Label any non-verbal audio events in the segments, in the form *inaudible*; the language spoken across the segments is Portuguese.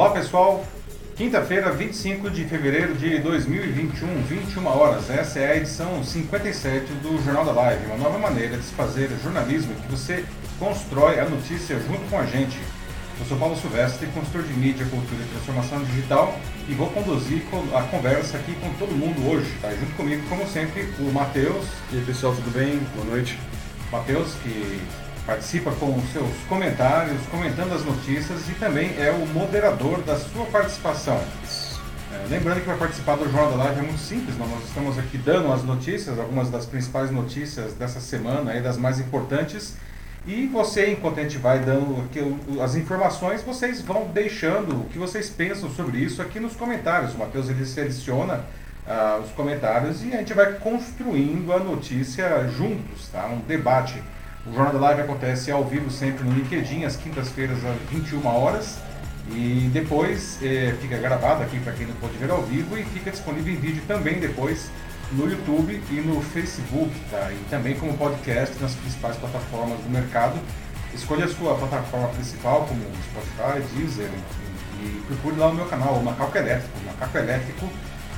Olá pessoal, quinta-feira, 25 de fevereiro de 2021, 21 horas. Essa é a edição 57 do Jornal da Live, uma nova maneira de se fazer jornalismo que você constrói a notícia junto com a gente. Eu sou Paulo Silvestre, consultor de mídia, cultura e transformação digital e vou conduzir a conversa aqui com todo mundo hoje. Tá? Junto comigo, como sempre, o Matheus. E aí pessoal, tudo bem? Boa noite. Matheus, que participa com seus comentários, comentando as notícias e também é o moderador da sua participação. É, lembrando que para participar do Jornal da Live é muito simples, nós estamos aqui dando as notícias, algumas das principais notícias dessa semana, aí, das mais importantes, e você, enquanto a gente vai dando aqui as informações, vocês vão deixando o que vocês pensam sobre isso aqui nos comentários. O Matheus ele seleciona uh, os comentários e a gente vai construindo a notícia juntos, tá? Um debate o Jornal da Live acontece ao vivo sempre no LinkedIn, às quintas-feiras às 21 horas. E depois é, fica gravado aqui para quem não pode ver ao vivo e fica disponível em vídeo também depois no YouTube e no Facebook, tá? E também como podcast nas principais plataformas do mercado. Escolha a sua plataforma principal, como Spotify, Deezer, e, e procure lá o meu canal, o Macaco Elétrico, Macaco Elétrico,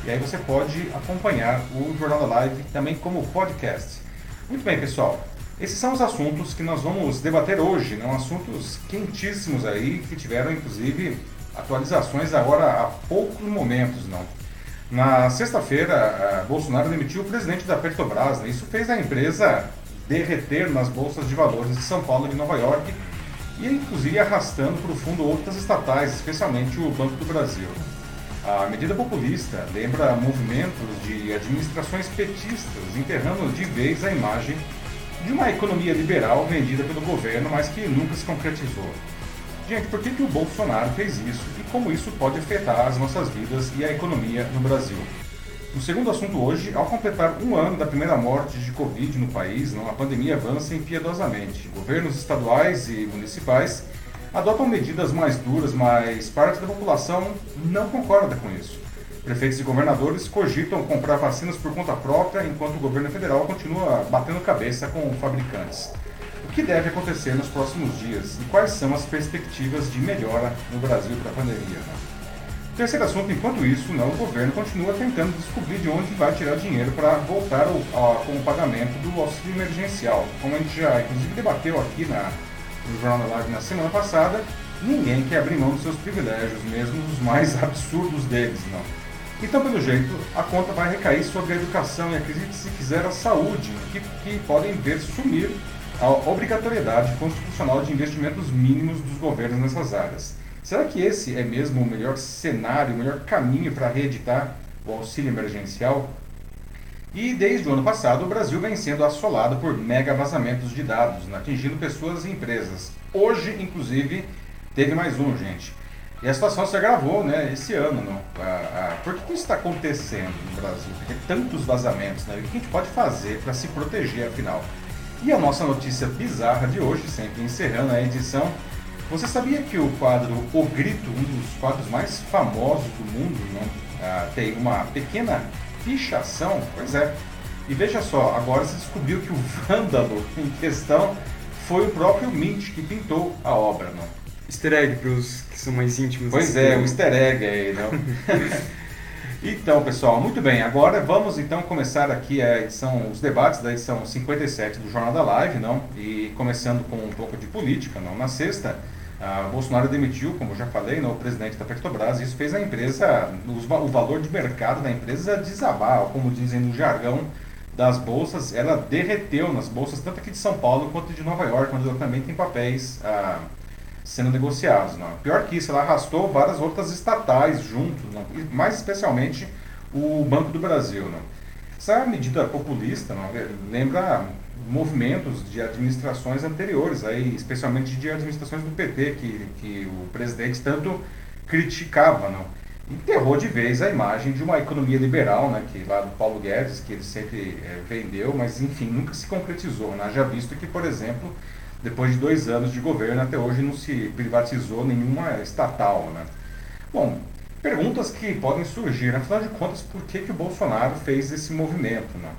e aí você pode acompanhar o Jornal da Live também como podcast. Muito bem, pessoal. Esses são os assuntos que nós vamos debater hoje, né? assuntos quentíssimos aí, que tiveram inclusive atualizações agora há poucos momentos. Não. Na sexta-feira, Bolsonaro demitiu o presidente da Petrobras. Né? Isso fez a empresa derreter nas bolsas de valores de São Paulo e de Nova York e inclusive arrastando para o fundo outras estatais, especialmente o Banco do Brasil. A medida populista lembra movimentos de administrações petistas enterrando de vez a imagem de uma economia liberal vendida pelo governo, mas que nunca se concretizou. Gente, por que, que o Bolsonaro fez isso e como isso pode afetar as nossas vidas e a economia no Brasil? No segundo assunto hoje, ao completar um ano da primeira morte de Covid no país, a pandemia avança impiedosamente. Governos estaduais e municipais adotam medidas mais duras, mas parte da população não concorda com isso. Prefeitos e governadores cogitam comprar vacinas por conta própria, enquanto o governo federal continua batendo cabeça com fabricantes. O que deve acontecer nos próximos dias e quais são as perspectivas de melhora no Brasil para a pandemia? Terceiro assunto, enquanto isso, né, o governo continua tentando descobrir de onde vai tirar dinheiro para voltar ao, ao, com o pagamento do auxílio emergencial. Como a gente já inclusive debateu aqui na, no Jornal da Live na semana passada, ninguém quer abrir mão dos seus privilégios, mesmo os mais *laughs* absurdos deles. Não. Então, pelo jeito, a conta vai recair sobre a educação e, acredite se quiser, a saúde, que, que podem ver sumir a obrigatoriedade constitucional de investimentos mínimos dos governos nessas áreas. Será que esse é mesmo o melhor cenário, o melhor caminho para reeditar o auxílio emergencial? E desde o ano passado, o Brasil vem sendo assolado por mega vazamentos de dados, atingindo pessoas e empresas. Hoje, inclusive, teve mais um, gente. E a situação se agravou né, esse ano. Não? A, a, por que, que isso está acontecendo no Brasil? Porque tantos vazamentos, né? o que a gente pode fazer para se proteger, afinal? E a nossa notícia bizarra de hoje, sempre encerrando a edição, você sabia que o quadro O Grito, um dos quadros mais famosos do mundo, não? Ah, tem uma pequena pichação? Pois é. E veja só, agora se descobriu que o vândalo em questão foi o próprio Mint que pintou a obra. Não? easter egg para os são mais íntimos. Pois é, um easter egg aí, não? *laughs* então, pessoal, muito bem. Agora vamos então começar aqui a edição, os debates da edição 57 do Jornal da Live, não? E começando com um pouco de política, não? Na sexta, Bolsonaro demitiu, como já falei, não, o presidente da Petrobras. Isso fez a empresa, o valor de mercado da empresa desabar, como dizem no jargão das bolsas, ela derreteu nas bolsas, tanto aqui de São Paulo quanto de Nova York, onde ela também tem papéis. Ah, sendo negociados. Não. Pior que isso, ela arrastou várias outras estatais junto, não. mais especialmente o Banco do Brasil. Não. Essa medida populista não, lembra movimentos de administrações anteriores, aí, especialmente de administrações do PT, que, que o presidente tanto criticava. Não. Enterrou de vez a imagem de uma economia liberal, né, que lá do Paulo Guedes, que ele sempre é, vendeu, mas enfim, nunca se concretizou. Né? Já visto que, por exemplo, depois de dois anos de governo, até hoje não se privatizou nenhuma estatal. Né? Bom, perguntas que podem surgir, afinal de contas, por que, que o Bolsonaro fez esse movimento? Né?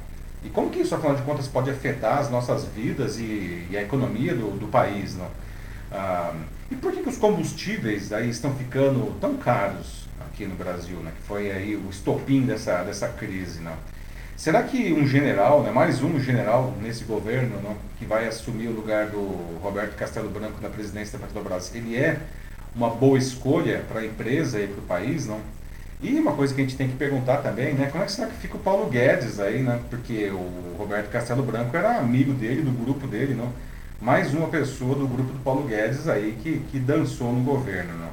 E como que isso, afinal de contas, pode afetar as nossas vidas e, e a economia do, do país? Né? Ah, E por que, que os combustíveis aí estão ficando tão caros aqui no Brasil, né? Que foi aí o estopim dessa, dessa crise, né? Será que um general, né, mais um general nesse governo, né, que vai assumir o lugar do Roberto Castelo Branco na presidência da Petrobras, ele é uma boa escolha para a empresa e para o país, não? E uma coisa que a gente tem que perguntar também, né, como é que será que fica o Paulo Guedes aí, né? Porque o Roberto Castelo Branco era amigo dele, do grupo dele, não? Mais uma pessoa do grupo do Paulo Guedes aí que, que dançou no governo, não?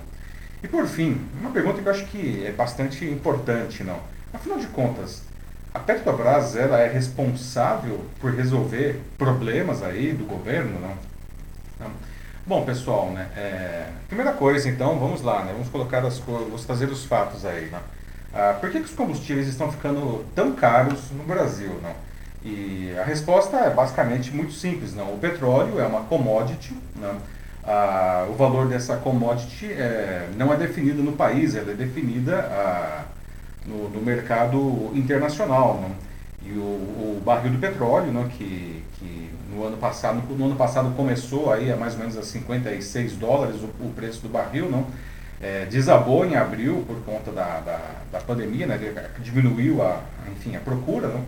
E por fim, uma pergunta que eu acho que é bastante importante, não? Afinal de contas, a Petrobras ela é responsável por resolver problemas aí do governo, não? não. Bom, pessoal, né? É, primeira coisa, então, vamos lá, né? Vamos colocar as coisas, vamos trazer os fatos aí, né? Ah, por que, que os combustíveis estão ficando tão caros no Brasil, não? E a resposta é basicamente muito simples, não? O petróleo é uma commodity, não? Ah, o valor dessa commodity é, não é definido no país, ela é definida ah, no, no mercado internacional. Né? E o, o, barril do petróleo, né, que, que no ano passado no ano passado começou aí a mais ou menos a 56 dólares o, o preço do barril, não? É, desabou em abril por conta da, da, da, pandemia, né, diminuiu a, enfim, a procura, não?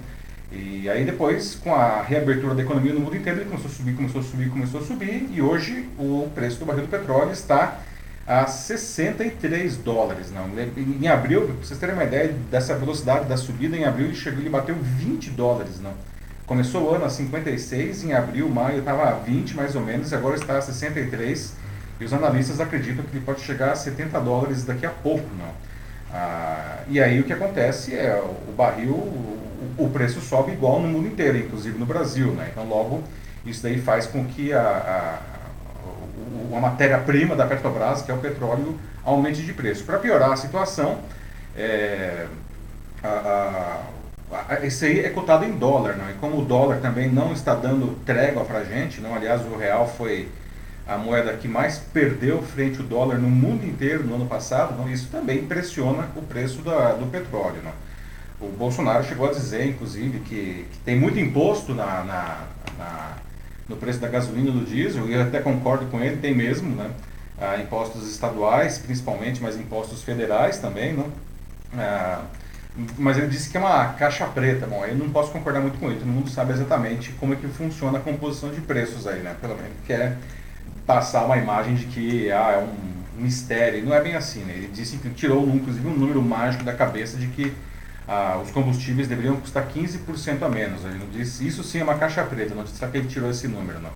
E aí depois, com a reabertura da economia no mundo inteiro, ele começou a subir, começou a subir, começou a subir, e hoje o preço do barril do petróleo está a 63 dólares. Não. Em abril, para vocês terem uma ideia dessa velocidade da subida, em abril ele chegou, ele bateu 20 dólares. Não. Começou o ano a 56, em abril, maio estava a 20 mais ou menos, e agora está a 63. E os analistas acreditam que ele pode chegar a 70 dólares daqui a pouco. Não. Ah, e aí o que acontece é o barril, o, o, preço sobe igual no mundo inteiro, inclusive no Brasil. Né? Então logo isso daí faz com que a, a uma matéria-prima da Petrobras, que é o petróleo, aumente de preço. Para piorar a situação, é, a, a, a, esse aí é cotado em dólar, não? e como o dólar também não está dando trégua para a gente, não? aliás, o real foi a moeda que mais perdeu frente ao dólar no mundo inteiro no ano passado, não? isso também pressiona o preço da, do petróleo. Não? O Bolsonaro chegou a dizer, inclusive, que, que tem muito imposto na, na, na no preço da gasolina e do diesel, e eu até concordo com ele, tem mesmo, né? Ah, impostos estaduais, principalmente, mas impostos federais também, né? Ah, mas ele disse que é uma caixa preta. Bom, eu não posso concordar muito com ele, todo mundo sabe exatamente como é que funciona a composição de preços aí, né? Pelo menos quer passar uma imagem de que ah, é um mistério. Não é bem assim, né? Ele disse que tirou, inclusive, um número mágico da cabeça de que ah, os combustíveis deveriam custar 15% a menos. Ele não disse, isso sim é uma caixa preta, não disse que ele tirou esse número, não.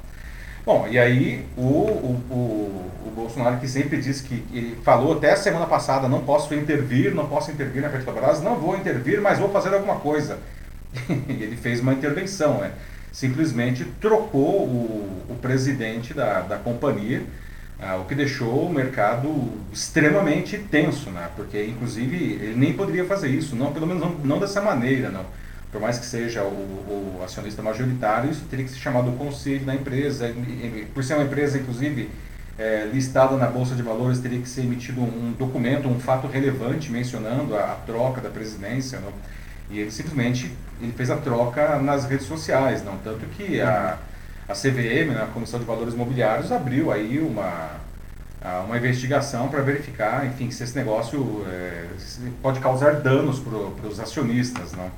Bom, e aí o, o, o, o Bolsonaro que sempre disse que, falou até a semana passada, não posso intervir, não posso intervir na Petrobras, não vou intervir, mas vou fazer alguma coisa. *laughs* ele fez uma intervenção, né? simplesmente trocou o, o presidente da, da companhia, ah, o que deixou o mercado extremamente tenso, né? porque inclusive ele nem poderia fazer isso, não, pelo menos não, não dessa maneira. Não. Por mais que seja o, o, acionista majoritário, isso teria que ser chamado o conselho da empresa. Por ser uma empresa, inclusive, é, listada na Bolsa de Valores, teria que ser emitido um documento, um fato relevante mencionando a, a troca da presidência. Não? E ele simplesmente ele fez a troca nas redes sociais, não tanto que a a CVM, né, a Comissão de Valores Imobiliários, abriu aí uma, uma investigação para verificar, enfim, se esse negócio é, pode causar danos para os acionistas, não?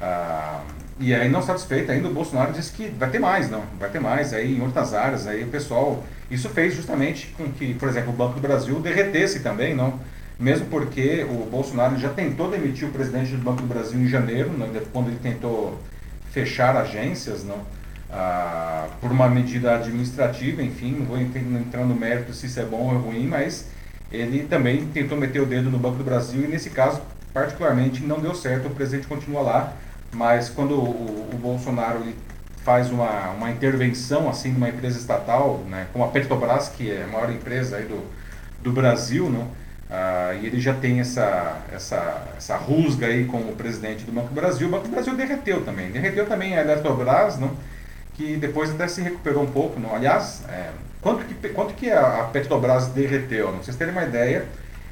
Ah, e aí não satisfeito ainda o Bolsonaro disse que vai ter mais, não, vai ter mais aí em outras áreas, aí o pessoal, isso fez justamente com que, por exemplo, o Banco do Brasil derretesse também, não? Mesmo porque o Bolsonaro já tentou demitir o presidente do Banco do Brasil em janeiro, não? quando ele tentou fechar agências, não? Ah, por uma medida administrativa, enfim, não vou entrar no mérito se isso é bom ou é ruim, mas ele também tentou meter o dedo no Banco do Brasil e nesse caso, particularmente, não deu certo, o presidente continua lá, mas quando o, o Bolsonaro faz uma, uma intervenção assim numa empresa estatal, né, como a Petrobras, que é a maior empresa aí do, do Brasil, não, ah, e ele já tem essa, essa, essa rusga aí com o presidente do Banco do Brasil. O Banco do Brasil derreteu também. Derreteu também a Eletrobras, não? Que depois até se recuperou um pouco. Não? Aliás, é, quanto, que, quanto que a Petrobras derreteu? Não? Vocês terem uma ideia,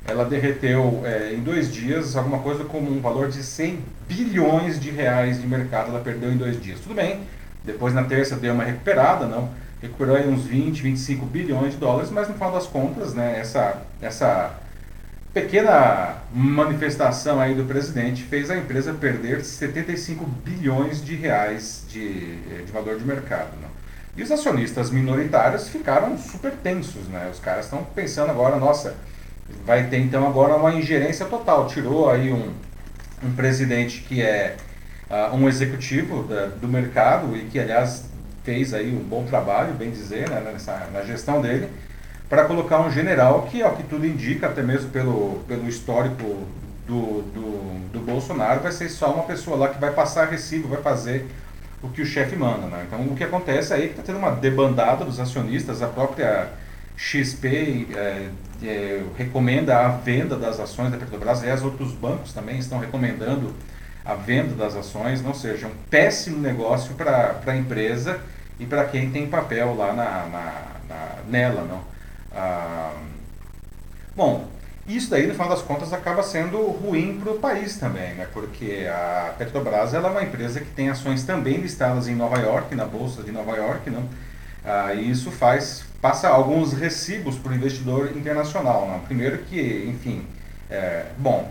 ela derreteu é, em dois dias alguma coisa como um valor de 100 bilhões de reais de mercado, ela perdeu em dois dias. Tudo bem, depois na terça deu uma recuperada, não? recuperou aí uns 20, 25 bilhões de dólares, mas no final das contas, né, essa, essa pequena manifestação aí do presidente fez a empresa perder 75 bilhões de reais de, de valor de mercado. Né? E os acionistas minoritários ficaram super tensos, né? Os caras estão pensando agora, nossa, vai ter então agora uma ingerência total. Tirou aí um, um presidente que é uh, um executivo da, do mercado e que, aliás, fez aí um bom trabalho, bem dizer, né, nessa, na gestão dele, para colocar um general que, ao que tudo indica, até mesmo pelo, pelo histórico do, do, do Bolsonaro, vai ser só uma pessoa lá que vai passar recibo, vai fazer o que o chefe manda. Né? Então, o que acontece aí é que está tendo uma debandada dos acionistas, a própria XP é, é, recomenda a venda das ações da Petrobras, e as outros bancos também estão recomendando a venda das ações, não seja um péssimo negócio para a empresa e para quem tem papel lá na, na, na nela. Não? Ah, bom, isso daí, no final das contas, acaba sendo ruim para o país também, né? porque a Petrobras ela é uma empresa que tem ações também listadas em Nova York, na Bolsa de Nova York, não? Ah, e isso faz, passa alguns recibos para o investidor internacional. Não? Primeiro que, enfim, é, bom,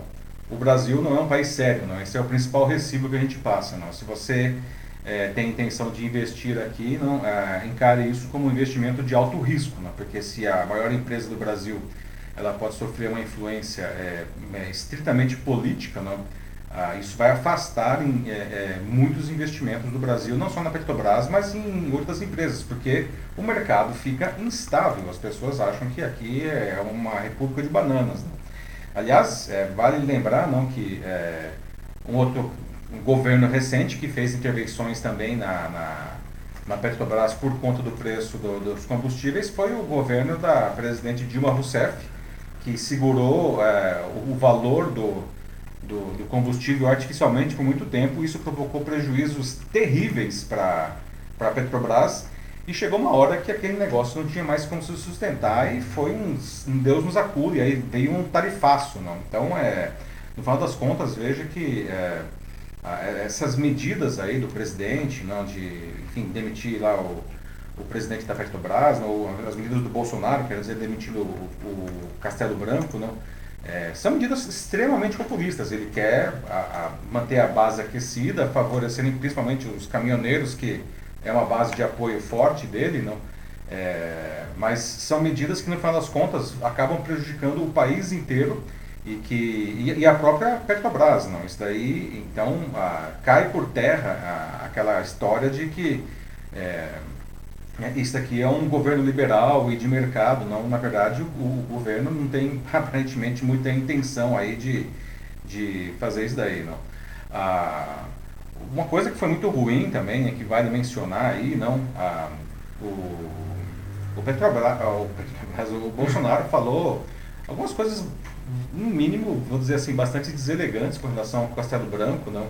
o Brasil não é um país sério, não? esse é o principal recibo que a gente passa. Não? Se você é, tem intenção de investir aqui, não é, encare isso como um investimento de alto risco, não? porque se a maior empresa do Brasil ela pode sofrer uma influência é, é estritamente política, não? Ah, isso vai afastar em, é, é, muitos investimentos do Brasil, não só na Petrobras, mas em outras empresas, porque o mercado fica instável. As pessoas acham que aqui é uma república de bananas. Né? Aliás, vale lembrar não, que um outro um governo recente que fez intervenções também na, na, na Petrobras por conta do preço do, dos combustíveis foi o governo da presidente Dilma Rousseff, que segurou é, o valor do, do, do, combustível artificialmente por muito tempo. Isso provocou prejuízos terríveis para a Petrobras. E chegou uma hora que aquele negócio não tinha mais como se sustentar e foi um, um Deus nos acude, aí veio um tarifaço. Não? Então, é, no final das contas, veja que é, essas medidas aí do presidente, não, de enfim, demitir lá o, o presidente da Petrobras, ou as medidas do Bolsonaro, quer dizer, demitindo o, o Castelo Branco, não, é, são medidas extremamente populistas. Ele quer a, a manter a base aquecida, favorecendo principalmente os caminhoneiros, que é uma base de apoio forte dele, não? É, mas são medidas que, no final das contas, acabam prejudicando o país inteiro e, que, e, a própria Petrobras. Não? Isso daí, então, a, cai por terra a, aquela história de que é, isso aqui é um governo liberal e de mercado, não, na verdade o, o, governo não tem *laughs* aparentemente muita intenção aí de, de fazer isso daí, não. Uma coisa que foi muito ruim também, é que vale mencionar aí, não, o, o, Petrobras, o, Petrobras, o Bolsonaro falou algumas coisas, no mínimo, vou dizer assim, bastante deselegantes com relação ao Castelo Branco, não,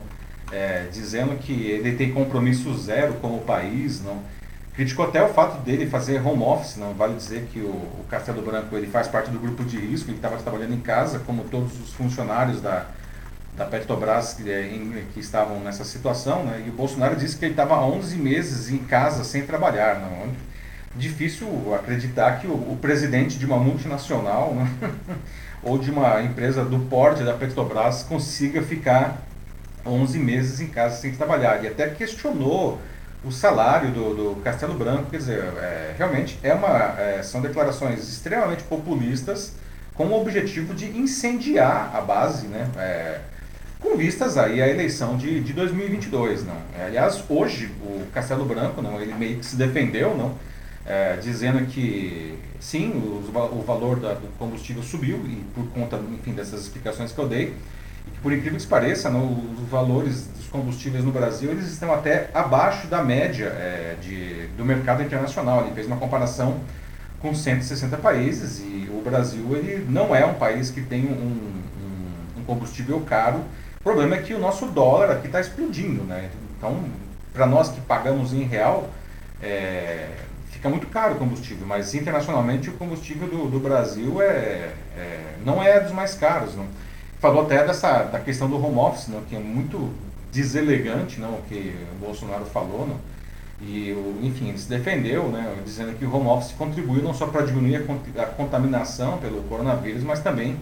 é, dizendo que ele tem compromisso zero com o país, não, Criticou até o fato dele fazer home office, não vale dizer que o, o Castelo Branco ele faz parte do grupo de risco, ele estava trabalhando em casa, como todos os funcionários da, da Petrobras que, é, em, que estavam nessa situação, né? e o Bolsonaro disse que ele estava há 11 meses em casa sem trabalhar. Não? Difícil acreditar que o, o presidente de uma multinacional né? *laughs* ou de uma empresa do porte da Petrobras consiga ficar 11 meses em casa sem trabalhar. E até questionou o salário do, do Castelo Branco, quer dizer, é, realmente é uma, é, são declarações extremamente populistas com o objetivo de incendiar a base, né, é, com vistas aí à eleição de, de 2022, não. É, aliás, hoje o Castelo Branco, não, ele meio que se defendeu, não, é, dizendo que sim, o, o valor da, do combustível subiu e por conta, enfim, dessas explicações que eu dei, e que por incrível que pareça, não, os valores dos combustíveis no Brasil eles estão até abaixo da média é, de, do mercado internacional. Ele fez uma comparação com 160 países e o Brasil ele não é um país que tem um, um, um combustível caro. O problema é que o nosso dólar aqui está explodindo, né? Então, para nós que pagamos em real, é, fica muito caro o combustível, mas internacionalmente o combustível do, do Brasil é, é, não é dos mais caros. Não? Falou até dessa, da questão do home office, não? que é muito deselegante, não, o que o Bolsonaro falou, não. E, enfim, ele se defendeu, né, dizendo que o home office contribuiu não só para diminuir a, a, contaminação pelo coronavírus, mas também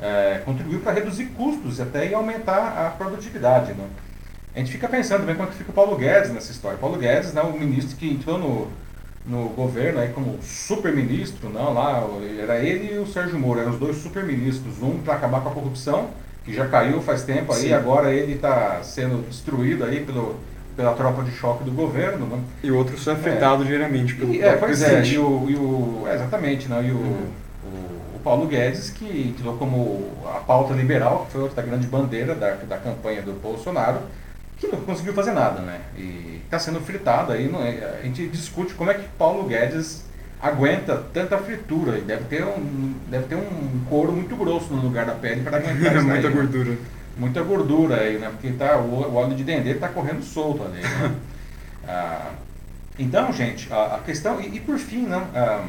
é, contribuiu para reduzir custos e até aumentar a produtividade. Né? A gente fica pensando também que fica o Paulo Guedes nessa história. Paulo Guedes, né, o ministro que entrou no, no governo aí como super-ministro, não, lá era ele e o Sérgio Moro, eram os dois super-ministros, um para acabar com a corrupção, que já caiu faz tempo aí, Sim. agora ele está sendo destruído aí pelo pela tropa de choque do governo. Né? E outros são afetados é. diretamente pelo e, é, pois é, e o, e o, é, exatamente, né? e o, uhum. o, o, Paulo Guedes, que tirou como a pauta liberal, que foi outra grande bandeira da, da campanha do Bolsonaro, que não conseguiu fazer nada, né? E está sendo fritado aí, não é? a gente discute como é que Paulo Guedes aguenta tanta fritura, e deve ter um, deve ter um couro muito grosso no lugar da pele para aguentar *laughs* isso Muita gordura. Né? muita gordura aí, né? Porque tá, o, o óleo de dendê está correndo solto ali. Né? *laughs* ah, então, gente, a, a questão. E, e, por fim, não, ah,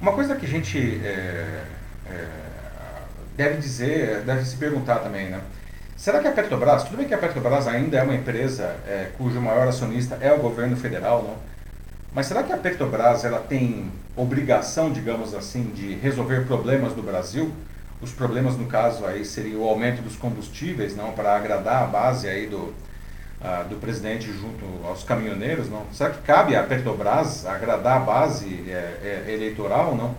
uma coisa que a gente é, é, deve dizer, deve se perguntar também, né? Será que a Petrobras, tudo bem que a Petrobras ainda é uma empresa é, cujo maior acionista é o governo federal, não? Mas será que a Petrobras ela tem obrigação, digamos assim, de resolver problemas do Brasil? Os problemas, no caso, aí seria o aumento dos combustíveis, não para agradar a base aí do, uh, do presidente junto aos caminhoneiros, não? Será que cabe à Petrobras agradar a base é, é, eleitoral, não?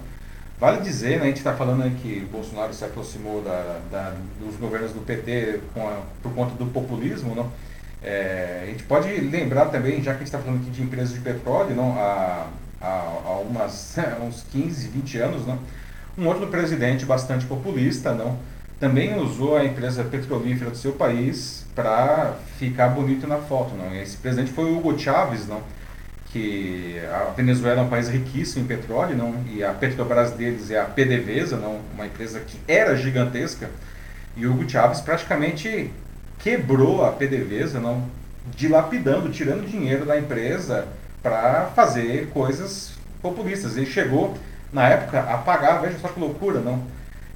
Vale dizer, né, a gente está falando que Bolsonaro se aproximou da, da, dos governos do PT a, por conta do populismo, não? É, a gente pode lembrar também, já que a gente está falando aqui de empresas de petróleo, não, há, há, há umas, *laughs* uns 15, 20 anos, não? Um outro presidente bastante populista, não, também usou a empresa petrolífera do seu país para ficar bonito na foto, não. Esse presidente foi o Hugo Chávez, não, que a Venezuela é um país riquíssimo em petróleo, não, e a Petrobras deles é a PDVSA, não, uma empresa que era gigantesca, e Hugo Chávez praticamente quebrou a PDVSA, não, dilapidando, tirando dinheiro da empresa para fazer coisas populistas. Ele chegou na época, a pagar, veja só que loucura, não?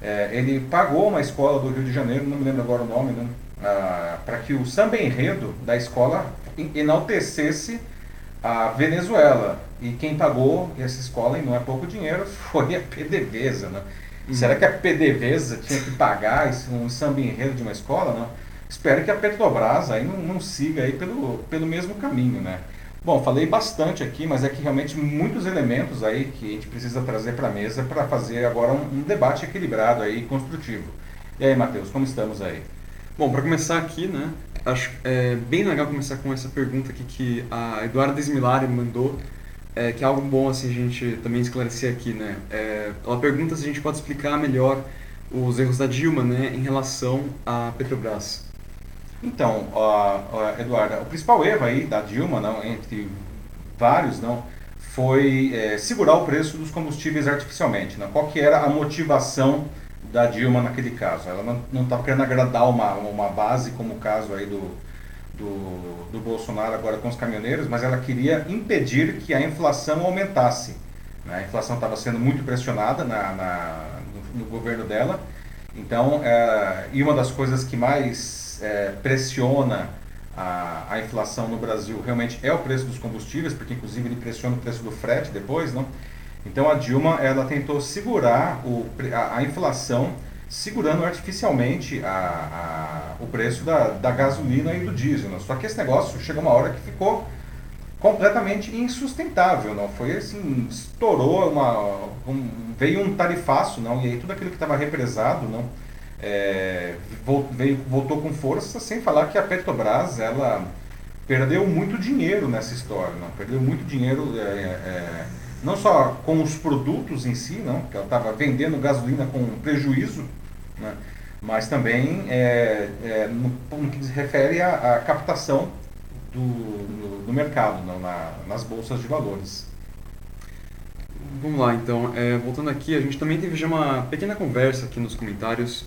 É, ele pagou uma escola do Rio de Janeiro, não me lembro agora o nome, não? Ah, para que o samba enredo da escola enaltecesse a Venezuela. E quem pagou essa escola, e não é pouco dinheiro, *laughs* foi a PDVSA. Né? Uhum. Será que a PDVSA tinha que pagar um samba enredo de uma escola? Não? Espero que a Petrobras aí não, não siga aí pelo, pelo mesmo caminho. Né? Bom, falei bastante aqui, mas é que realmente muitos elementos aí que a gente precisa trazer para a mesa para fazer agora um, um, debate equilibrado aí, construtivo. E aí, Matheus, como estamos aí? Bom, para começar aqui, né, acho é bem legal começar com essa pergunta aqui que a Eduarda Desmilari mandou, é, que é algo bom assim a gente também esclarecer aqui, né. É, ela pergunta se a gente pode explicar melhor os erros da Dilma, né, em relação à Petrobras. Então, uh, uh, Eduardo, o principal erro aí da Dilma, não, entre vários, não, foi é, segurar o preço dos combustíveis artificialmente. Não? Qual que era a motivação da Dilma naquele caso? Ela não estava querendo agradar uma, uma base, como o caso aí do, do, do Bolsonaro agora com os caminhoneiros, mas ela queria impedir que a inflação aumentasse. Né? A inflação estava sendo muito pressionada na, na no, no, governo dela. Então, é, e uma das coisas que mais é, pressiona a, a, inflação no Brasil realmente é o preço dos combustíveis, porque inclusive ele pressiona o preço do frete depois, não? Então a Dilma ela tentou segurar o, a, a inflação, segurando artificialmente a, o preço da, da gasolina e do diesel. Não? Só que esse negócio chegou uma hora que ficou completamente insustentável, não? Foi assim, estourou uma, um, veio um tarifaço, não? E aí tudo aquilo que estava represado, não? é, veio, voltou com força, sem falar que a Petrobras ela perdeu muito dinheiro nessa história, não? perdeu muito dinheiro é, é, não só com os produtos em si, não, que ela estava vendendo gasolina com prejuízo, né? mas também é, é, no, no, que se refere à, à captação do, do, do, mercado, não, na, nas bolsas de valores. Vamos lá, então. É, voltando aqui, a gente também teve já uma pequena conversa aqui nos comentários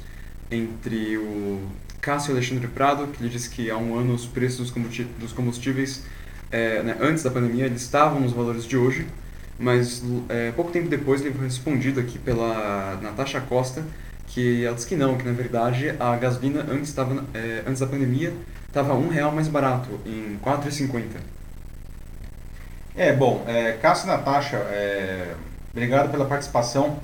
entre o Cássio Alexandre Prado, que ele disse que há um ano os preços dos combustíveis, é, né, antes da pandemia, eles estavam nos valores de hoje, mas é, pouco tempo depois ele foi respondido aqui pela Natasha Costa, que ela disse que não, que na verdade a gasolina antes, tava, é, antes da pandemia estava um real mais barato, em 4,50. É, bom, é, Cássio e Natasha, é, obrigado pela participação.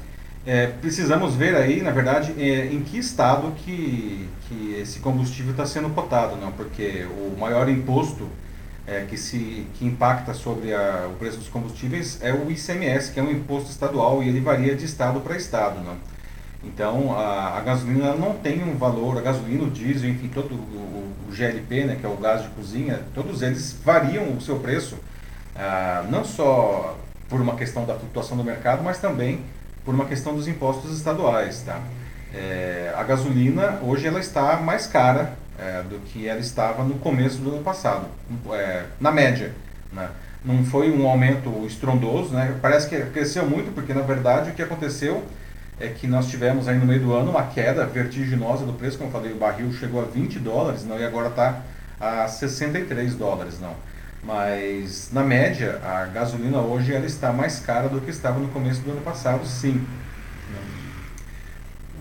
É, precisamos ver aí, na verdade, é, em que estado que, que esse combustível está sendo cotado, não? porque o maior imposto é, que, se, que impacta sobre a, o preço dos combustíveis é o ICMS, que é um imposto estadual e ele varia de estado para estado. Não? Então, a, a, gasolina não tem um valor, a gasolina, o diesel, enfim, todo o, o GLP, né, que é o gás de cozinha, todos eles variam o seu preço, ah, não só por uma questão da flutuação do mercado, mas também por uma questão dos impostos estaduais. Tá? É, a gasolina, hoje, ela está mais cara é, do que ela estava no começo do ano passado, é, na média. Né? Não foi um aumento estrondoso, né? parece que cresceu muito, porque na verdade o que aconteceu é que nós tivemos aí no meio do ano uma queda vertiginosa do preço, como eu falei, o barril chegou a 20 dólares, não, e agora está a 63 dólares, não. Mas na média, a gasolina hoje ela está mais cara do que estava no começo do ano passado, sim.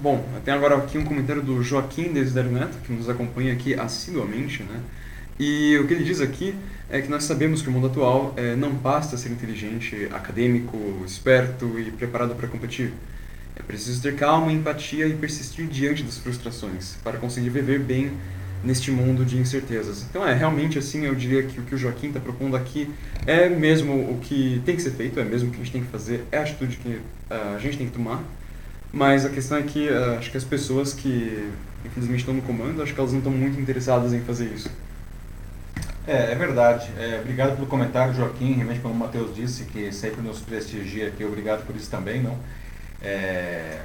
Bom, tem agora aqui um comentário do Joaquim Desiderio Neto, que nos acompanha aqui assiduamente, né? E o que ele diz aqui é que nós sabemos que o mundo atual é, não basta ser inteligente, acadêmico, esperto e preparado para competir. É preciso ter calma, empatia e persistir diante das frustrações para conseguir viver bem neste mundo de incertezas. Então é realmente assim, eu diria que o que o Joaquim está propondo aqui é mesmo o que tem que ser feito, é mesmo o que a gente tem que fazer, é a atitude que uh, a gente tem que tomar mas a questão é que uh, acho que as pessoas que infelizmente estão no comando, acho que elas não estão muito interessadas em fazer isso. É, é verdade. É, obrigado pelo comentário, Joaquim. Realmente, como o Matheus disse, que sempre nos prestigia aqui, obrigado por isso também, não? É...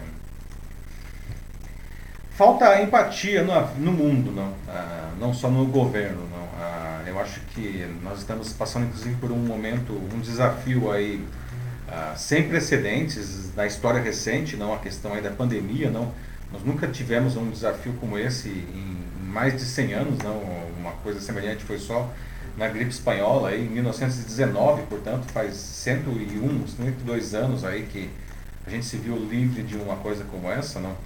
Falta empatia no, no mundo, não? Ah, não só no governo, não? Ah, eu acho que nós estamos passando, inclusive, por um momento, um desafio aí ah, sem precedentes na história recente, não a questão aí da pandemia, não. Nós nunca tivemos um desafio como esse em mais de 100 anos, não. Uma coisa semelhante foi só na gripe espanhola aí em 1919, portanto faz 101, 102 anos aí que a gente se viu livre de uma coisa como essa, não.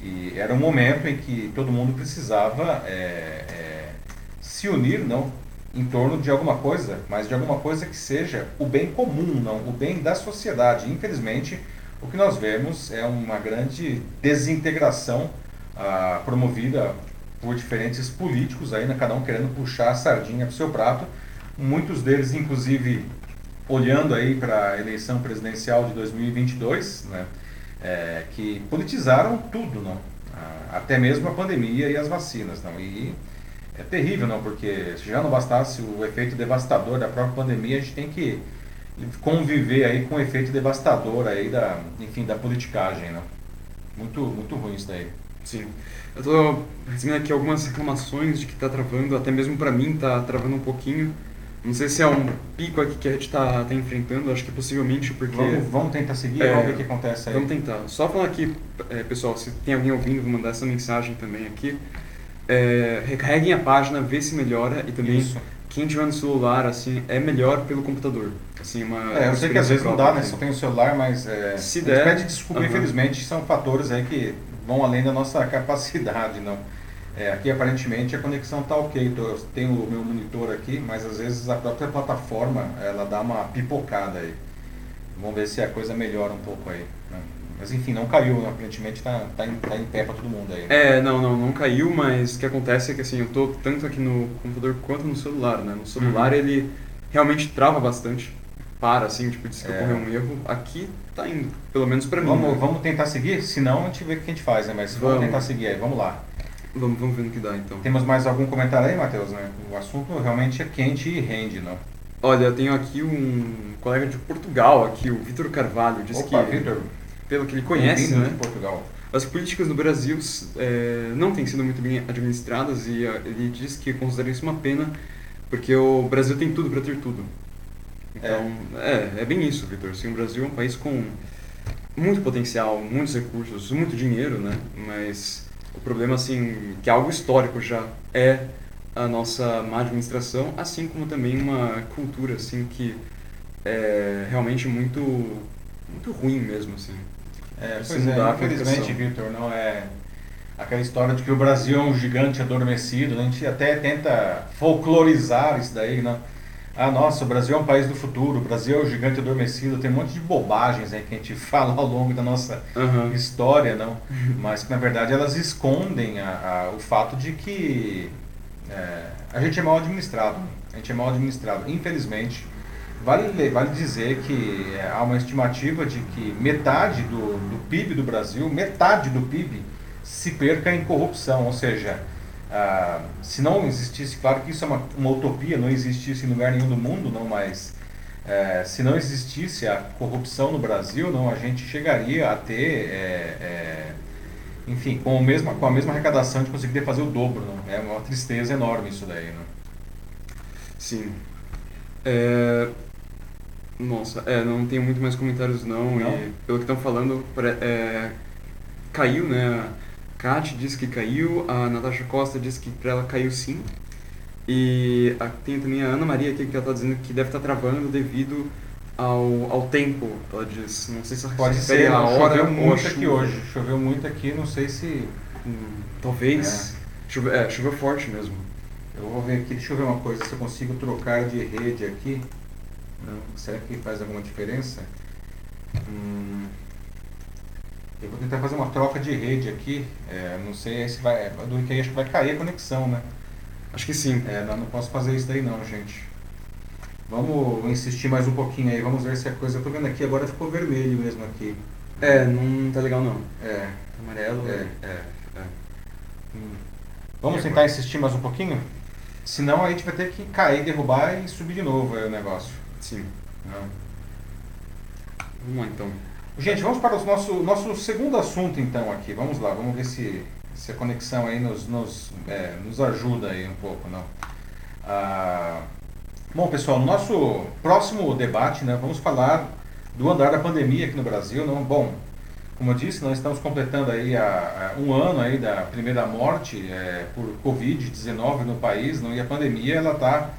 E era um momento em que todo mundo precisava é, é, se unir, não, em torno de alguma coisa, mas de alguma coisa que seja o bem comum, não o bem da sociedade. Infelizmente, o que nós vemos é uma grande desintegração ah, promovida por diferentes políticos, aí, né, cada um querendo puxar a sardinha para o seu prato, muitos deles, inclusive, olhando aí para a eleição presidencial de 2022, né, é, que politizaram tudo, não? Ah, até mesmo a pandemia e as vacinas. Não? E é terrível, não, porque se já não bastasse o efeito devastador da própria pandemia, a gente tem que conviver aí com o efeito devastador aí da, enfim, da politicagem, né? Muito, muito ruim isso daí. Sim. Eu estou recebendo aqui algumas reclamações de que está travando, até mesmo para mim está travando um pouquinho. Não sei se é um pico aqui que a gente está tá enfrentando, acho que possivelmente porque... Vamos, vamos tentar seguir, é, vamos ver o que acontece aí. Vamos tentar. Só falando aqui, é, pessoal, se tem alguém ouvindo, vou mandar essa mensagem também aqui é, recarreguem a página, vê se melhora e também Isso. quem tiver no celular assim é melhor pelo computador. Assim, uma é, eu sei que às vezes não dá, né? Só tem o celular, mas é, se der, pede desculpa, infelizmente são fatores aí que vão além da nossa *laughs* capacidade, não. É, aqui aparentemente a conexão está ok, eu tenho o meu monitor aqui, mas às vezes a própria plataforma ela dá uma pipocada aí. Vamos ver se a coisa melhora um pouco aí. Né? Mas enfim, não caiu, né? aparentemente está tá em, tá em pé para todo mundo aí. É, não, não, não caiu, mas o que acontece é que assim, eu estou tanto aqui no computador quanto no celular, né? No celular uhum. ele realmente trava bastante, para assim, tipo, diz que é. ocorreu um erro. Aqui tá indo, pelo menos mim. Vamos, né? vamos tentar seguir? Se não, a gente vê o que a gente faz, né? Mas vamos, vamos tentar seguir aí, vamos lá. Vamos, vamos ver no que dá então. Temos mais algum comentário aí, Matheus? Né? O assunto realmente é quente e rende, não? Olha, eu tenho aqui um colega de Portugal, aqui, o Vitor Carvalho, diz Opa, que... Vitor, pelo que ele conhece, né? Portugal. As políticas no Brasil é, não têm sido muito bem administradas e uh, ele diz que considera isso uma pena porque o Brasil tem tudo para ter tudo. Então, é, é, é bem isso, Vitor. Assim, o Brasil é um país com muito potencial, muitos recursos, muito dinheiro, né? Mas o problema, assim, que é algo histórico já, é a nossa má administração, assim como também uma cultura, assim, que é realmente muito, muito ruim mesmo, assim. É, pois é, infelizmente, Vitor, não é aquela história de que o Brasil é um gigante adormecido, né? a gente até tenta folclorizar isso daí, não? ah, nossa, o Brasil é um país do futuro, o Brasil é o gigante adormecido, tem um monte de bobagens aí que a gente *laughs* fala ao longo da nossa uhum. história, não? Mas que na verdade elas escondem a, a, o fato de que é, a gente é mal administrado. A gente é mal administrado. Infelizmente, vale, vale dizer que é, há uma estimativa de que metade do, do PIB do Brasil, metade do PIB, se perca em corrupção, ou seja, ah, se não existisse, claro que isso é uma, uma utopia, não existisse em lugar nenhum do mundo, não, mas é, se não existisse a corrupção no Brasil, não, a gente chegaria a ter, é, enfim, com, o mesmo, com a mesma arrecadação de conseguir fazer o dobro, não? é uma tristeza enorme isso daí. Não? Sim. É... Nossa, é, não tenho muito mais comentários não, não? e pelo que estão falando, é, caiu, né, Kat disse que caiu, a Natasha Costa disse que para ela caiu sim. E a, tem também a Ana Maria aqui que ela está dizendo que deve estar tá travando devido ao, ao tempo, ela diz. Não sei se Pode ser, a hora choveu muito aqui hoje. Choveu muito aqui, não sei se. Hum, talvez. É. Choveu, é, choveu forte mesmo. Eu vou ver aqui, deixa eu ver uma coisa, se eu consigo trocar de rede aqui. Não, será que faz alguma diferença? Hum. Eu vou tentar fazer uma troca de rede aqui. É, não sei se vai. Do que acho que vai cair a conexão, né? Acho que sim. É, não, não posso fazer isso daí não, gente. Vamos insistir mais um pouquinho aí, vamos ver se a coisa. Eu tô vendo aqui, agora ficou vermelho mesmo aqui. É, não tá legal não. É. Amarelo. É, é. é. Hum. Vamos tentar insistir mais um pouquinho? Senão a gente vai ter que cair, derrubar e subir de novo aí o negócio. Sim. Vamos lá então. Gente, vamos para o nosso, nosso segundo assunto então aqui. Vamos lá, vamos ver se, se a conexão aí nos, nos, é, nos ajuda aí um pouco, não? Ah, bom, pessoal, no nosso próximo debate, né, vamos falar do andar da pandemia aqui no Brasil, não? Bom, como eu disse, nós estamos completando aí a, a um ano aí da primeira morte é, por Covid-19 no país, não? E a pandemia, ela está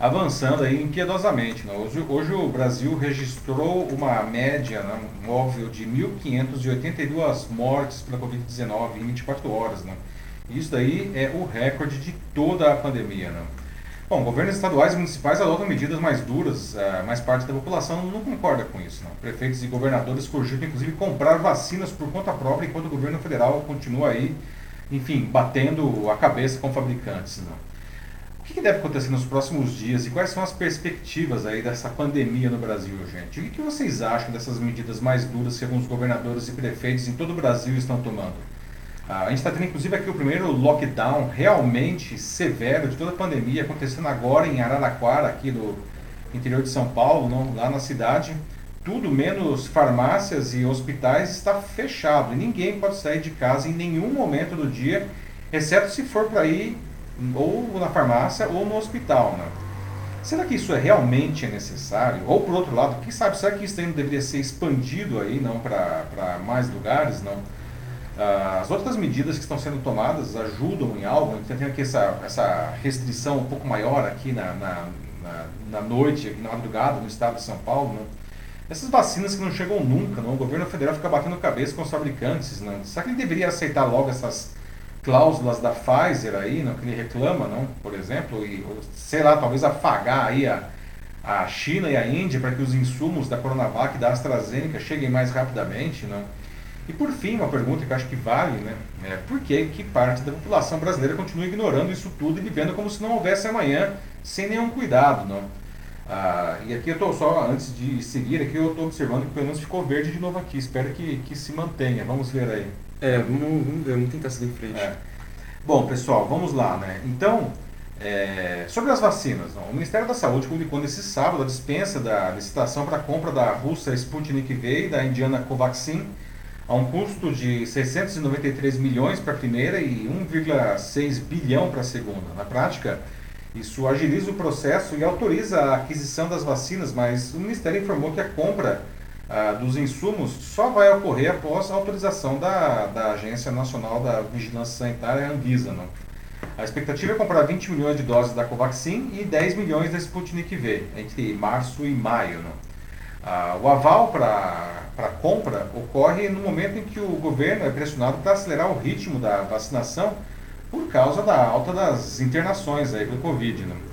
avançando aí impiedosamente. Né? Hoje, hoje o Brasil registrou uma média, né, óbvio, de 1.582 mortes pela Covid-19 em 24 horas. Né? Isso daí é o recorde de toda a pandemia. Né? Bom, governos estaduais e municipais adotam medidas mais duras, uh, mas parte da população não concorda com isso. Não. Prefeitos e governadores cogitam, inclusive, comprar vacinas por conta própria, enquanto o governo federal continua aí, enfim, batendo a cabeça com fabricantes. Não que, que deve acontecer nos próximos dias e quais são as perspectivas aí dessa pandemia no Brasil, gente? O que, vocês acham dessas medidas mais duras que alguns governadores e prefeitos em todo o Brasil estão tomando? Ah, a gente está tendo inclusive aqui o primeiro lockdown realmente severo de toda a pandemia acontecendo agora em Araraquara, aqui do interior de São Paulo, não, lá na cidade. Tudo menos farmácias e hospitais está fechado e ninguém pode sair de casa em nenhum momento do dia, exceto se for para ir ou na farmácia ou no hospital. Né? Será que isso é realmente necessário? Ou por outro lado, quem sabe, será que isso ainda deveria ser expandido aí, não para mais lugares, não? Ah, as outras medidas que estão sendo tomadas ajudam em algo? Gente tem aqui essa, essa restrição um pouco maior aqui na, na, na, na noite, na madrugada, no estado de São Paulo, né? Essas vacinas que não chegam nunca, não? o governo federal fica batendo cabeça com os fabricantes. Não? Será que ele deveria aceitar logo essas cláusulas da Pfizer aí, não, que ele reclama, não, por exemplo, e sei lá, talvez afagar aí a, a China e a Índia para que os insumos da Coronavac e da AstraZeneca cheguem mais rapidamente, não? E por fim, uma pergunta que eu acho que vale, né? É por que, que parte da população brasileira continua ignorando isso tudo e vivendo como se não houvesse amanhã, sem nenhum cuidado, não? Ah, e aqui eu estou só, antes de seguir, aqui eu estou observando que pelo menos ficou verde de novo aqui. Espero que, que se mantenha. Vamos ver aí. É, vamos, vamos ver, vamos tentar seguir em frente. É. Bom, pessoal, vamos lá, né? Então, é, sobre as vacinas, o Ministério da Saúde publicou nesse sábado a dispensa da licitação para a compra da russa Sputnik V e da indiana Covaxin a um custo de 693 milhões para a primeira e 1,6 bilhão para a segunda. Na prática, isso agiliza o processo e autoriza a aquisição das vacinas, mas o Ministério informou que a compra ah, dos insumos só vai ocorrer após a autorização da, da Agência Nacional da Vigilância Sanitária, Anvisa. Não? A expectativa é comprar 20 milhões de doses da Covaxin e 10 milhões da Sputnik V, entre março e maio. Não? Ah, o aval para a compra ocorre no momento em que o governo é pressionado para acelerar o ritmo da vacinação por causa da alta das internações aí pelo Covid. Não?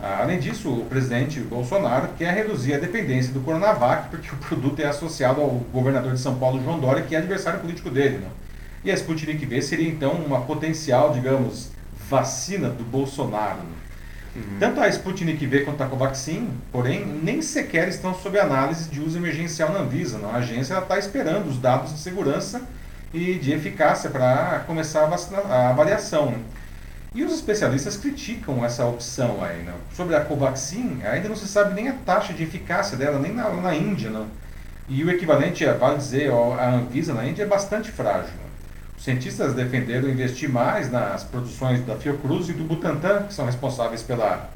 Ah, além disso, o presidente Bolsonaro quer reduzir a dependência do Coronavac, porque *laughs* o produto é associado ao governador de São Paulo, João Dória, que é adversário político dele. Né? E a Sputnik V seria então uma potencial, digamos, vacina do Bolsonaro. Né? Uhum. Tanto a Sputnik V quanto a Covaxin, porém, nem sequer estão sob análise de uso emergencial na Anvisa. Não? A agência está esperando os dados de segurança e de eficácia para começar a, vacina, a avaliação. Né? E os especialistas criticam essa opção aí. Né? Sobre a Covaxin, ainda não se sabe nem a taxa de eficácia dela, nem na, na Índia. Né? E o equivalente, vale dizer, a Anvisa na Índia é bastante frágil. Né? Os cientistas defenderam investir mais nas produções da Fiocruz e do Butantan, que são responsáveis pela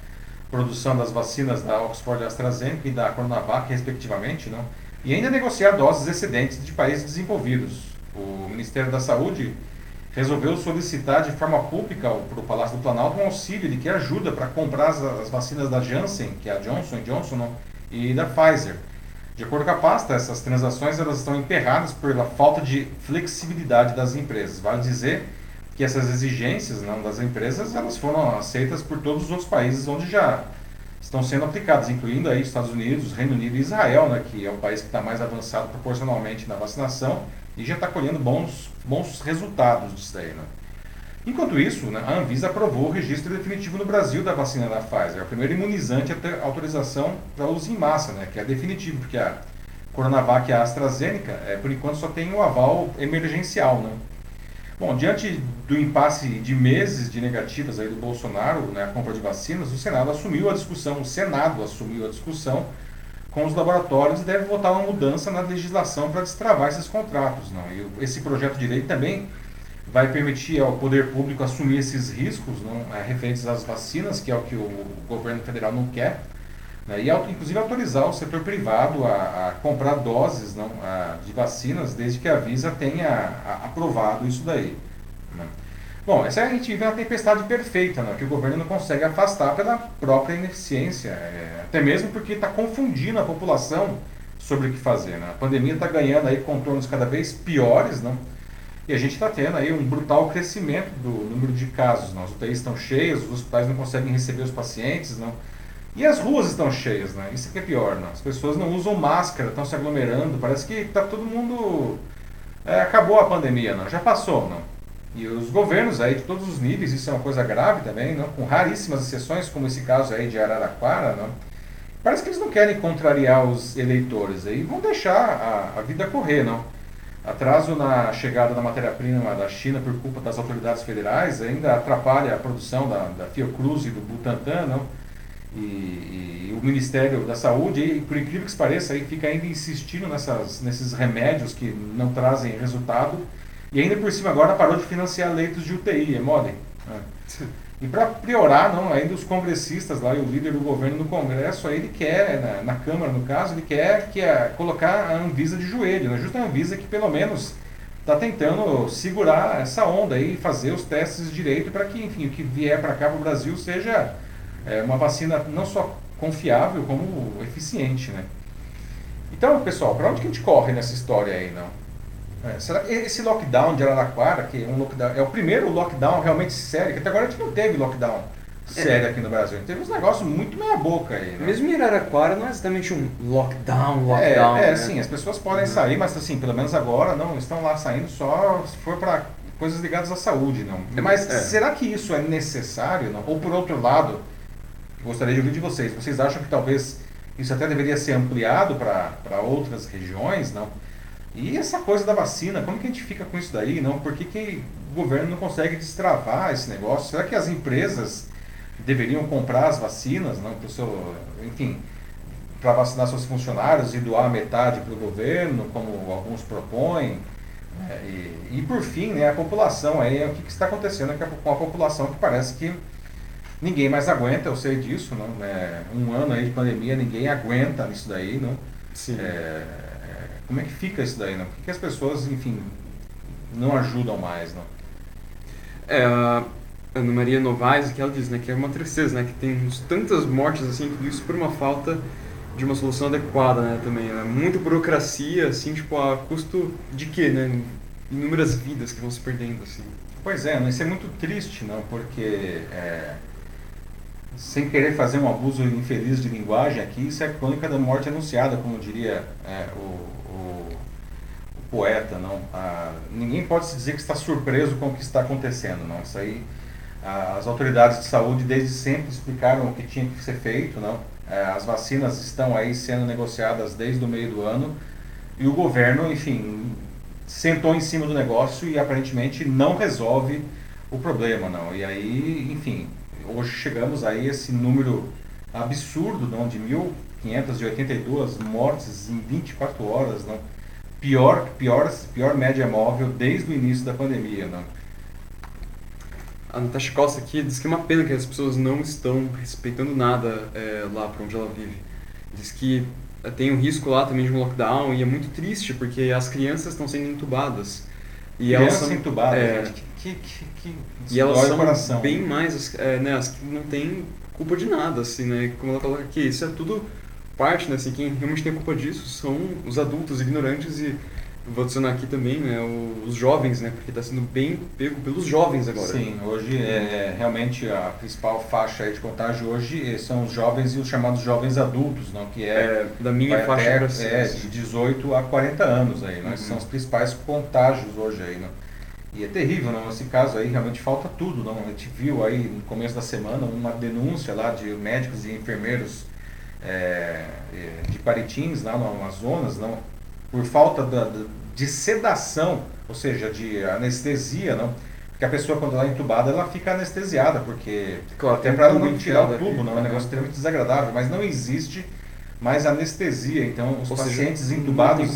produção das vacinas da Oxford AstraZeneca e da Coronavac, respectivamente, não? e ainda negociar doses excedentes de países desenvolvidos. O Ministério da Saúde resolveu solicitar de forma pública para o Palácio do Planalto um auxílio de que ajuda para comprar as, as, vacinas da Janssen, que é a Johnson Johnson, e da Pfizer. De acordo com a pasta, essas transações elas estão emperradas pela falta de flexibilidade das empresas. Vale dizer que essas exigências não, das empresas elas foram aceitas por todos os outros países onde já estão sendo aplicadas, incluindo aí Estados Unidos, Reino Unido e Israel, né, que é o país que está mais avançado proporcionalmente na vacinação e já está colhendo bons, bons resultados disso daí. Né? Enquanto isso, né, a Anvisa aprovou o registro definitivo no Brasil da vacina da Pfizer, o primeiro imunizante a ter autorização para uso em massa, né, que é definitivo, porque a Coronavac e a AstraZeneca, é, por enquanto, só tem o aval emergencial. Né? Bom, diante do impasse de meses de negativas aí do Bolsonaro na né, compra de vacinas, o Senado assumiu a discussão, o Senado assumiu a discussão com os laboratórios e deve votar uma mudança na legislação para destravar esses contratos. Não? E esse projeto de lei também vai permitir ao poder público assumir esses riscos não, é, referentes às vacinas, que é o que o governo federal não quer, né, e inclusive autorizar o setor privado a, a comprar doses não, a, de vacinas, desde que a Visa tenha a, aprovado isso daí. Né. Bom, essa a gente vive uma tempestade perfeita, né, que o governo não consegue afastar pela própria ineficiência, é, até mesmo porque está confundindo a população sobre o que fazer. Né. A pandemia está ganhando aí contornos cada vez piores, não? E a gente está tendo aí um brutal crescimento do número de casos. Não? As UTIs estão cheias, os hospitais não conseguem receber os pacientes. Não? E as ruas estão cheias, né? Isso que é pior, não? As pessoas não usam máscara, estão se aglomerando. Parece que está todo mundo... É, acabou a pandemia, não? Já passou, não? E os governos aí de todos os níveis, isso é uma coisa grave também, não? Com raríssimas exceções, como esse caso aí de Araraquara, não? Parece que eles não querem contrariar os eleitores aí, vão deixar a, a vida correr, não? Atraso na chegada da matéria-prima da China por culpa das autoridades federais ainda atrapalha a produção da, da Fiocruz e do Butantan, não? E, e, o Ministério da Saúde, e, por incrível que pareça, aí fica ainda insistindo nessas, nesses remédios que não trazem resultado. E ainda por cima agora parou de financiar leitos de UTI, é mole. É. E para piorar, não, ainda os congressistas lá e o líder do governo no Congresso, aí ele quer, na, na Câmara no caso, ele quer que é, colocar a Anvisa de joelho, né? justo a Anvisa que pelo menos está tentando segurar essa onda e fazer os testes direito para que, enfim, o que vier para cá para o Brasil seja é, uma vacina não só confiável, como eficiente, né? Então, pessoal, para onde que a gente corre nessa história aí, não? É, será que esse lockdown de Araraquara, que é, um lockdown, é o primeiro lockdown realmente sério, que até agora a gente não teve lockdown sério é. aqui no Brasil. Teve uns negócios muito meia boca aí. Né? Mesmo em Araraquara não é exatamente um lockdown, lockdown. É, é né? sim, as pessoas podem uhum. sair, mas assim, pelo menos agora não, estão lá saindo só se for para coisas ligadas à saúde, não. Uhum. Mas é. será que isso é necessário? Não? Ou por outro lado, gostaria de ouvir de vocês, vocês acham que talvez isso até deveria ser ampliado para outras regiões, não? E essa coisa da vacina, como que a gente fica com isso daí? Não? Por que, que o governo não consegue destravar esse negócio? Será que as empresas deveriam comprar as vacinas, não, pro seu, enfim, para vacinar seus funcionários e doar metade para o governo, como alguns propõem? É, e, e, por fim, né, a população aí, o que, que está acontecendo com a população que parece que ninguém mais aguenta, eu sei disso, não? É, um ano aí de pandemia, ninguém aguenta nisso daí, não? Sim. É, como é que fica isso daí, né? Por que, as pessoas, enfim, não ajudam mais, não? É, a Ana Maria Novaes, que ela diz, né, que é uma tristeza, né, que tem tantas mortes, assim, tudo isso por uma falta de uma solução adequada, né, também, né? Muita burocracia, assim, tipo, a custo de quê, né? Inúmeras vidas que vão se perdendo, assim. Pois é, isso é muito triste, não, porque é, sem querer fazer um abuso infeliz de linguagem aqui, isso é crônica da morte anunciada, como diria é, o, o, o, poeta, não? Ah, ninguém pode se dizer que está surpreso com o que está acontecendo, não? Isso aí, ah, as autoridades de saúde desde sempre explicaram o que tinha que ser feito, não? É, as vacinas estão aí sendo negociadas desde o meio do ano e o governo, enfim, sentou em cima do negócio e aparentemente não resolve o problema, não. E aí, enfim, hoje chegamos aí esse número absurdo, não, de 1.582 mortes em 24 horas, não. Pior, pior, pior média móvel desde o início da pandemia, não. A Natasha Costa aqui diz que é uma pena que as pessoas não estão respeitando nada é, lá para onde ela vive. Diz que eh, tem um risco lá também de um lockdown e é muito triste porque as crianças estão sendo entubadas. E Criança elas são, entubada, é, gente, que, que, que, e elas são coração. bem mais, é, né, as que não tem culpa de nada, assim, né? Como ela coloca aqui, isso é tudo parte, né? Assim, quem realmente tem culpa disso são os adultos ignorantes e Vou adicionar aqui também né, os jovens, né, porque está sendo bem pego pelos jovens agora. Sim, hoje é realmente a principal faixa de contágio hoje são os jovens e os chamados jovens adultos, não, que é, é da minha faixa até, é, de 18 a 40 anos aí, né, uhum. são os principais contágios hoje aí, né. E é terrível, não? Esse caso aí realmente falta tudo, não? A gente viu aí no começo da semana uma denúncia lá de médicos e enfermeiros é, de Paritins, lá no Amazonas, não? por falta da, de sedação, ou seja, de anestesia, não? Porque a pessoa, quando ela é entubada, ela fica anestesiada, porque claro, até para não tirar o tubo, não é um negócio extremamente desagradável, mas não existe mais anestesia. Então, os ou pacientes seja, entubados,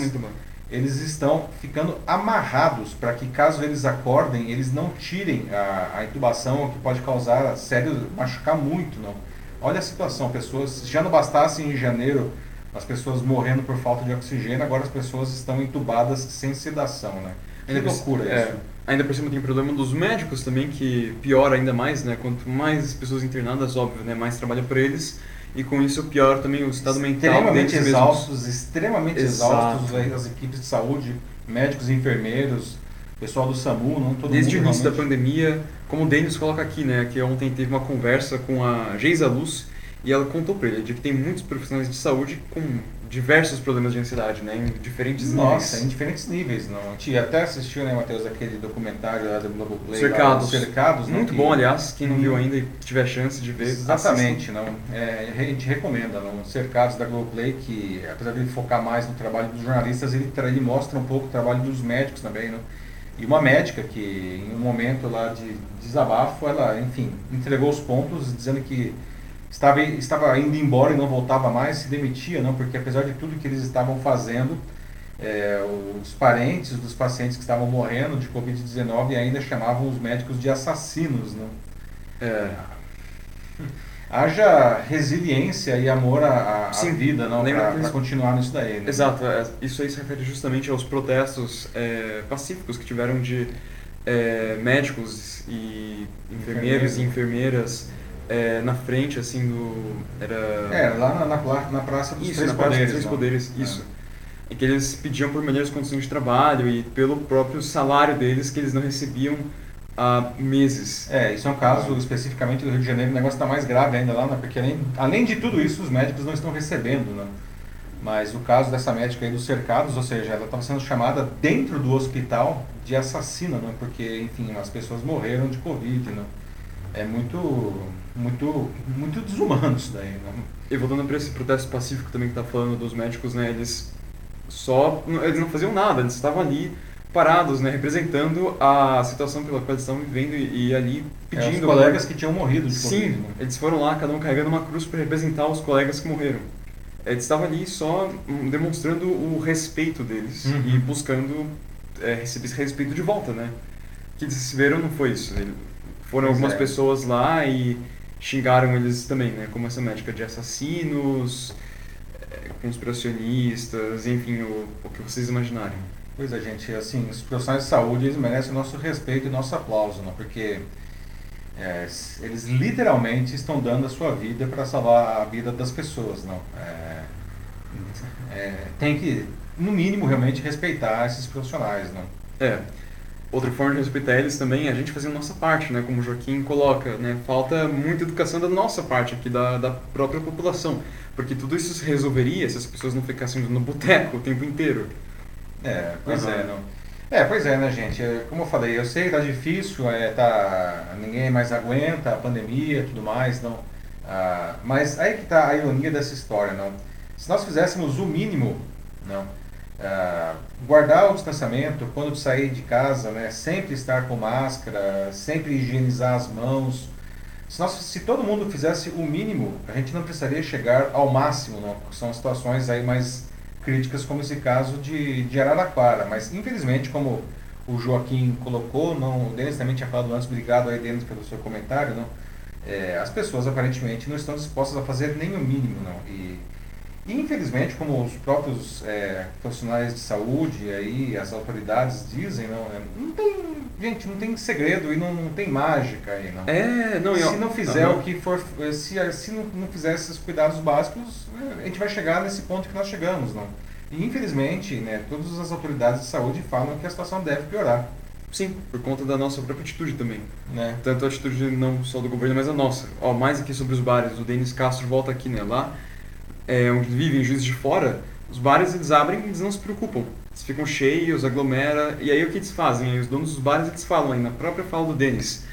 eles estão ficando amarrados para que, caso eles acordem, eles não tirem a, a intubação, que pode causar sério, machucar muito, não? Olha a situação, pessoas, já não bastasse em janeiro as pessoas morrendo por falta de oxigênio, agora as pessoas estão entubadas sem sedação, né? Ainda que loucura é, isso. Ainda por cima tem o problema dos médicos também, que piora ainda mais, né? Quanto mais pessoas internadas, óbvio, né? Mais trabalho para eles. E com isso piora também o estado mental Extremamente exaustos, mesmos. extremamente Exato. exaustos as equipes de saúde, médicos, enfermeiros, pessoal do SAMU, não todo Desde mundo, o início realmente... da pandemia, como o Denis coloca aqui, né? Que ontem teve uma conversa com a Geisa Luz, e ela contou para ele de que tem muitos profissionais de saúde com diversos problemas de ansiedade, né? Em diferentes Nossa, níveis. Nossa, em diferentes níveis. Não. A gente até assistiu, né, Matheus, aquele documentário lá do Globoplay. Cercados. Lá, Cercados. Muito bom, aliás. Quem não viu ainda e tiver chance de ver, Exatamente. Não. É, a gente recomenda. Não. Cercados da Globoplay, que apesar de ele focar mais no trabalho dos jornalistas, ele, ele mostra um pouco o trabalho dos médicos também, não? E uma médica que, em um momento lá de desabafo, ela, enfim, entregou os pontos dizendo que estava, estava indo embora e não voltava mais, se demitia, não, porque apesar de tudo que eles estavam fazendo, é, os parentes dos pacientes que estavam morrendo de Covid-19 ainda chamavam os médicos de assassinos. Não? É, *laughs* haja resiliência e amor à, à vida não para continuar nisso daí. Né? Exato, é, isso aí se refere justamente aos protestos é, pacíficos que tiveram de é, médicos e enfermeiros e enfermeiras é, na frente, assim, do. Era... É, lá na, na, na Praça dos isso, Três na Poderes. Praça dos Três Poderes, é. isso. E que eles pediam por melhores condições de trabalho e pelo próprio salário deles que eles não recebiam há meses. É, isso é um caso especificamente do Rio de Janeiro, o negócio está mais grave ainda lá, né? porque além, além de tudo isso, os médicos não estão recebendo, né? Mas o caso dessa médica aí dos cercados, ou seja, ela estava sendo chamada dentro do hospital de assassina, né? Porque, enfim, as pessoas morreram de Covid, né? É muito muito, muito desumano isso daí. Né? E voltando para esse protesto pacífico também que está falando dos médicos, né, eles só eles não faziam nada, eles estavam ali parados, né, representando a situação pela qual eles estavam vivendo e, e ali pedindo. É, os colegas que tinham morrido de Sim, COVID, né? eles foram lá, cada um carregando uma cruz para representar os colegas que morreram. Eles estavam ali só hum, demonstrando o respeito deles uhum. e buscando é, receber esse respeito de volta, né? Que eles viram não foi isso. Foram pois algumas é. pessoas lá e xingaram eles também, né? Como essa médica de assassinos, é, conspiracionistas, enfim, o, o que vocês imaginarem. Pois é, gente, assim, os profissionais de saúde eles merecem o nosso respeito e nosso aplauso, né? Porque é, eles literalmente estão dando a sua vida para salvar a vida das pessoas, não? É, é, tem que, no mínimo, realmente respeitar esses profissionais, não? É. outra forma de respeitar eles também é a gente fazendo a nossa parte, né? Como o Joaquim coloca, né? Falta muita educação da nossa parte aqui, da, da própria população. Porque tudo isso se resolveria se as pessoas não ficassem no boteco o tempo inteiro. É, pois uhum. é, não. É, pois é, né, gente? É, como eu falei, eu sei que tá difícil, é, tá, ninguém mais aguenta, a pandemia tudo mais, não. Ah, mas aí que tá a ironia dessa história, não. Se nós fizéssemos o mínimo, não, ah, guardar o distanciamento quando sair de casa, né, sempre estar com máscara, sempre higienizar as mãos, se, nós, se todo mundo fizesse o mínimo, a gente não precisaria chegar ao máximo, não, são situações aí mais críticas como esse caso de, de Araraquara, mas infelizmente como o Joaquim colocou, não, o Denis também tinha falado antes, obrigado aí Denis pelo seu comentário, não, é, as pessoas aparentemente não estão dispostas a fazer nem o mínimo, não, e, infelizmente, como os próprios é, profissionais de saúde aí, as autoridades dizem, não, é, não tem, gente, não tem segredo e não, não tem mágica aí, não. É, não, se eu, não fizer uhum. o que for, se, se não, não fizer esses cuidados básicos, a gente vai chegar nesse ponto que nós chegamos, não. E, infelizmente, né, todas as autoridades de saúde falam que a situação deve piorar. Sim, por conta da nossa própria atitude também. Né? Tanto a atitude não só do governo, mas a nossa. Ó, mais aqui sobre os bares, o Denis Castro volta aqui, né? Lá é, onde vivem juízes de fora, os bares eles abrem e eles não se preocupam. Eles ficam cheios, aglomera, e aí o que eles fazem? Aí os donos dos bares eles falam aí, na própria fala do Denis.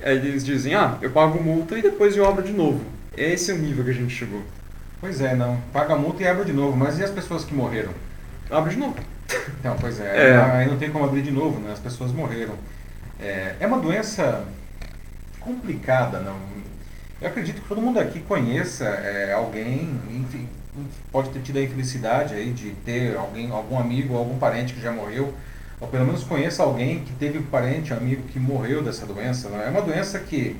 Eles dizem, ah, eu pago multa e depois eu abro de novo. Esse é o nível que a gente chegou. Pois é, não. Paga multa e abre de novo. Mas e as pessoas que morreram? Abre de novo. Então, pois é. é. Aí não tem como abrir de novo, né? As pessoas morreram. É, é uma doença complicada, não? Eu acredito que todo mundo aqui conheça é, alguém, enfim, pode ter tido a infelicidade aí de ter alguém, algum amigo, algum parente que já morreu, ou pelo menos conheça alguém que teve um parente, um amigo que morreu dessa doença. Não? É uma doença que,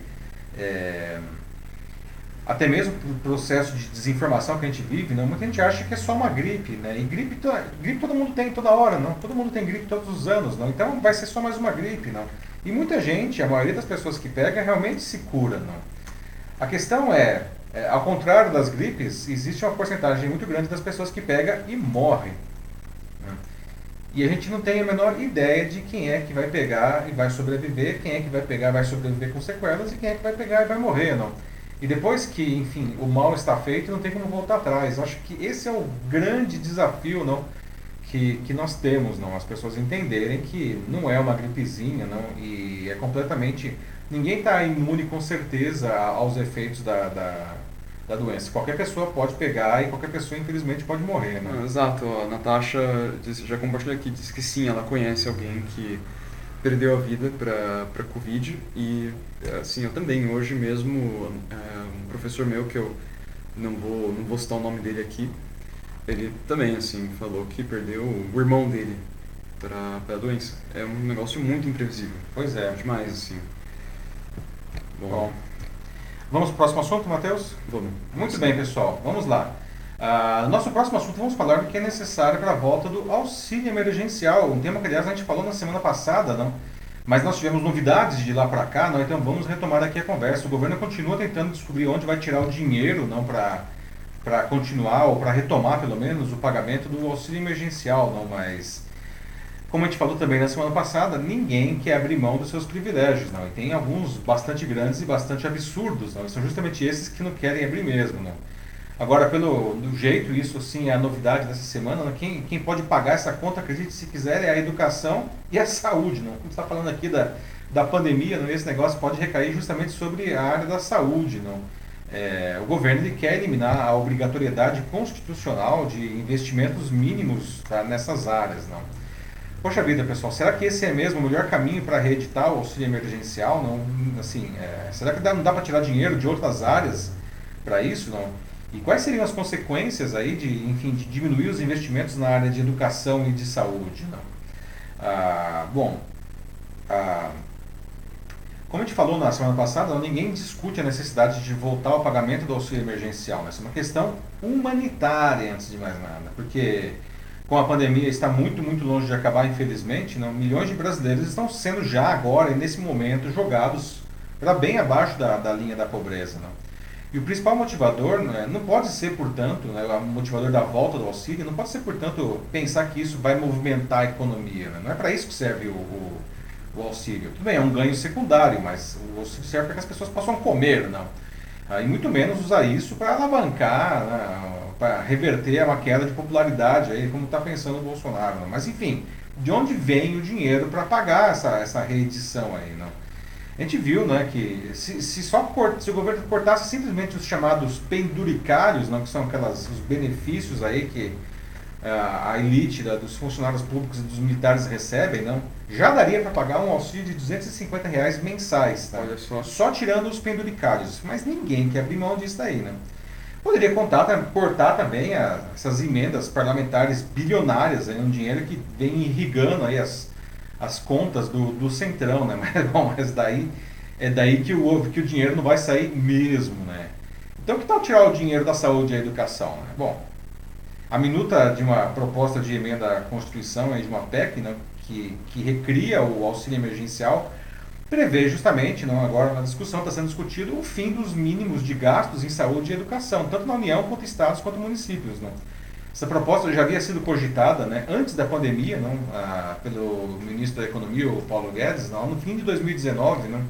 é, até mesmo pelo processo de desinformação que a gente vive, não, muita gente acha que é só uma gripe, né? E gripe, gripe todo mundo tem toda hora, não? Todo mundo tem gripe todos os anos, não? Então vai ser só mais uma gripe, não? E muita gente, a maioria das pessoas que pega, realmente se cura, não? A questão é, é, ao contrário das gripes, existe uma porcentagem muito grande das pessoas que pega e morrem. Né? E a gente não tem a menor ideia de quem é que vai pegar e vai sobreviver, quem é que vai pegar e vai sobreviver com sequelas e quem é que vai pegar e vai morrer, não. E depois que, enfim, o mal está feito, não tem como voltar atrás. Acho que esse é o grande desafio, não, que, que nós temos, não, as pessoas entenderem que não é uma gripezinha, não, e é completamente ninguém está imune com certeza aos efeitos da, da, da, doença. Qualquer pessoa pode pegar e qualquer pessoa, infelizmente, pode morrer. Né? exato. A Natasha disse, já compartilhou aqui, disse que sim, ela conhece alguém que perdeu a vida para Covid e, assim, eu também. Hoje mesmo, é, um professor meu, que eu não vou, não vou citar o nome dele aqui, ele também, assim, falou que perdeu o irmão dele para a doença. É um negócio muito imprevisível. Pois é. Demais, assim. Bom. Bom. Vamos para o próximo assunto, Matheus? Vamos. Muito Sim. bem, pessoal. Vamos lá. Uh, nosso próximo assunto, vamos falar do que é necessário para a volta do auxílio emergencial. Um tema que, aliás, a gente falou na semana passada, não? Mas nós tivemos novidades de lá para cá, não? então vamos retomar aqui a conversa. O governo continua tentando descobrir onde vai tirar o dinheiro não para continuar, ou para retomar, pelo menos, o pagamento do auxílio emergencial, não? Mas como a gente falou também na semana passada, ninguém quer abrir mão dos seus privilégios, não. E tem alguns bastante grandes e bastante absurdos, não. E são justamente esses que não querem abrir mesmo, não. Agora, pelo do jeito, isso sim é a novidade dessa semana, não? Quem, quem pode pagar essa conta, acredite se quiser, é a educação e a saúde, não. Está falando aqui da, da pandemia, não, esse negócio pode recair justamente sobre a área da saúde, não. É, o governo ele quer eliminar a obrigatoriedade constitucional de investimentos mínimos tá, nessas áreas, não. Poxa vida, pessoal, será que esse é mesmo o melhor caminho para reeditar o auxílio emergencial? Não, assim, é, será que dá, não dá para tirar dinheiro de outras áreas para isso? Não? E quais seriam as consequências aí de, enfim, de diminuir os investimentos na área de educação e de saúde? Não? Ah, bom, ah, como a gente falou na semana passada, ninguém discute a necessidade de voltar ao pagamento do auxílio emergencial. Essa é uma questão humanitária, antes de mais nada, porque com a pandemia está muito, muito longe de acabar, infelizmente, não? milhões de brasileiros estão sendo já agora, nesse momento, jogados para bem abaixo da, da linha da pobreza. Não? E o principal motivador né, não pode ser, portanto, né, o motivador da volta do auxílio, não pode ser, portanto, pensar que isso vai movimentar a economia. Né? Não é para isso que serve o, o, o auxílio. Tudo bem, é um ganho secundário, mas o auxílio serve para que as pessoas possam comer, não. Ah, e muito menos usar isso para alavancar, né, para reverter uma queda de popularidade, aí, como está pensando o Bolsonaro. Não. Mas enfim, de onde vem o dinheiro para pagar essa, essa reedição aí? Não? A gente viu né, que se, se só se o governo cortasse simplesmente os chamados penduricários, não, que são aquelas, os benefícios aí que a elite da, dos funcionários públicos e dos militares recebem, não, já daria para pagar um auxílio de 250 reais mensais, tá? Olha só. só tirando os penduricários. Mas ninguém quer abrir mão disso daí, né? Poderia contar, cortar também a, essas emendas parlamentares bilionárias, aí, um dinheiro que vem irrigando aí as, as contas do, do Centrão, né? *laughs* Mas, bom, mas daí é daí que o, que o dinheiro não vai sair mesmo, né? Então que tal tirar o dinheiro da saúde e da educação? Né? Bom, a minuta de uma proposta de emenda à Constituição, aí, de uma PEC, né, que, que recria o auxílio emergencial, prevê justamente, não, agora na discussão está sendo discutido, o fim dos mínimos de gastos em saúde e educação, tanto na União quanto estados quanto municípios. Não. Essa proposta já havia sido cogitada né, antes da pandemia não, ah, pelo ministro da Economia, o Paulo Guedes, não, no fim de 2019, não,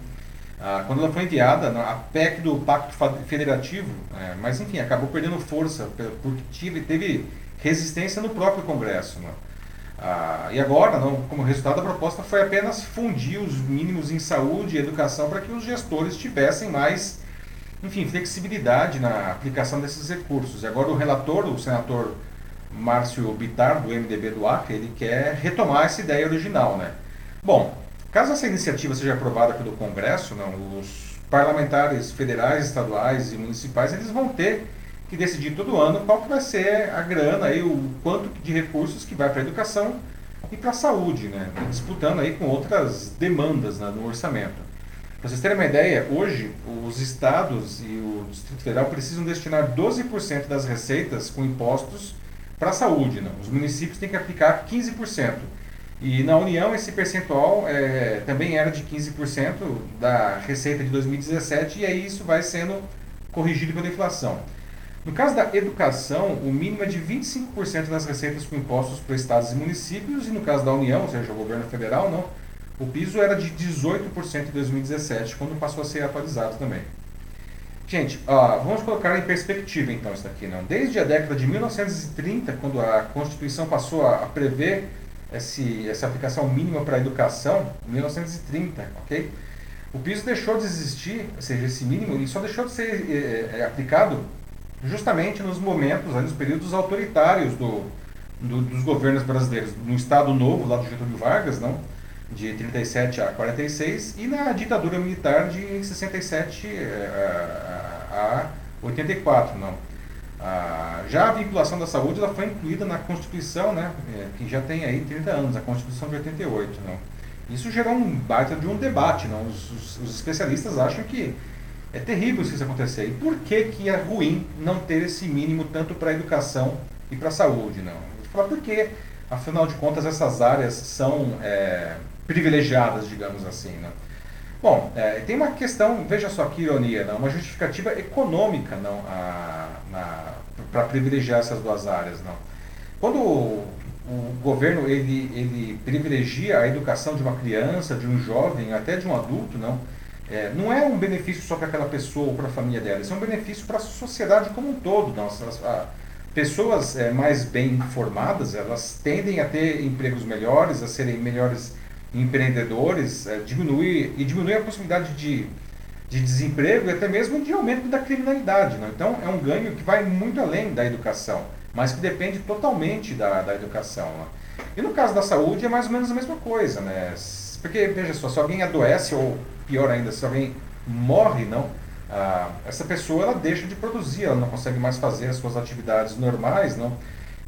ah, quando ela foi enviada, não, a PEC do Pacto Federativo, é, mas enfim, acabou perdendo força, porque teve, teve resistência no próprio Congresso. Não. Ah, e agora, não, como resultado, a proposta foi apenas fundir os mínimos em saúde e educação para que os gestores tivessem mais enfim, flexibilidade na aplicação desses recursos. E agora o relator, o senador Márcio Bitar, do MDB do Acre, ele quer retomar essa ideia original. Né? Bom, caso essa iniciativa seja aprovada pelo Congresso, não, os parlamentares federais, estaduais e municipais eles vão ter que decidir todo ano qual que vai ser a grana, aí, o quanto de recursos que vai para a educação e para a saúde, né? disputando aí com outras demandas né, no orçamento. Para vocês terem uma ideia, hoje os estados e o Distrito Federal precisam destinar 12% das receitas com impostos para a saúde. Né? Os municípios têm que aplicar 15%. E na União esse percentual é, também era de 15% da receita de 2017 e aí isso vai sendo corrigido pela inflação. No caso da educação, o mínimo é de 25% das receitas com impostos para estados e municípios, e no caso da União, ou seja, o governo federal, não, o piso era de 18% em 2017, quando passou a ser atualizado também. Gente, ó, vamos colocar em perspectiva então isso aqui. Não? Desde a década de 1930, quando a Constituição passou a, prever esse, essa aplicação mínima para a educação, 1930, ok? O piso deixou de existir, ou seja, esse mínimo, ele só deixou de ser é, aplicado justamente nos momentos, nos períodos autoritários do, do, dos governos brasileiros, no Estado Novo, lá do Getúlio Vargas, não? de 37 a 46, e na ditadura militar de 67 a, a 84. Não. Já a vinculação da saúde ela foi incluída na Constituição, né, é, que já tem aí 30 anos, a Constituição de 88. Não. Isso gerou um baita de um debate. Não. Os, os, os especialistas acham que é terrível se isso acontecer. E por que, que é ruim não ter esse mínimo tanto para a educação e para a saúde? Não? Vou falar porque, afinal de contas, essas áreas são é, privilegiadas, digamos assim. Né? Bom, é, tem uma questão, veja só que ironia, não? uma justificativa econômica não, para privilegiar essas duas áreas. Não? Quando o, o, governo ele, ele privilegia a educação de uma criança, de um jovem, até de um adulto, não, é, não é um benefício só para aquela pessoa ou para a família dela, isso é um benefício para a sociedade como um todo. Não? As, as, pessoas é, mais bem informadas, elas tendem a ter empregos melhores, a serem melhores empreendedores, é, diminui, e diminui a possibilidade de, de desemprego e até mesmo de aumento da criminalidade. Né? Então, é um ganho que vai muito além da educação, mas que depende totalmente da, da educação. Né? E no caso da saúde é mais ou menos a mesma coisa, né? Porque, veja só, se alguém adoece, ou pior ainda, se alguém morre, não, ah, essa pessoa ela deixa de produzir, ela não consegue mais fazer as suas atividades normais, não?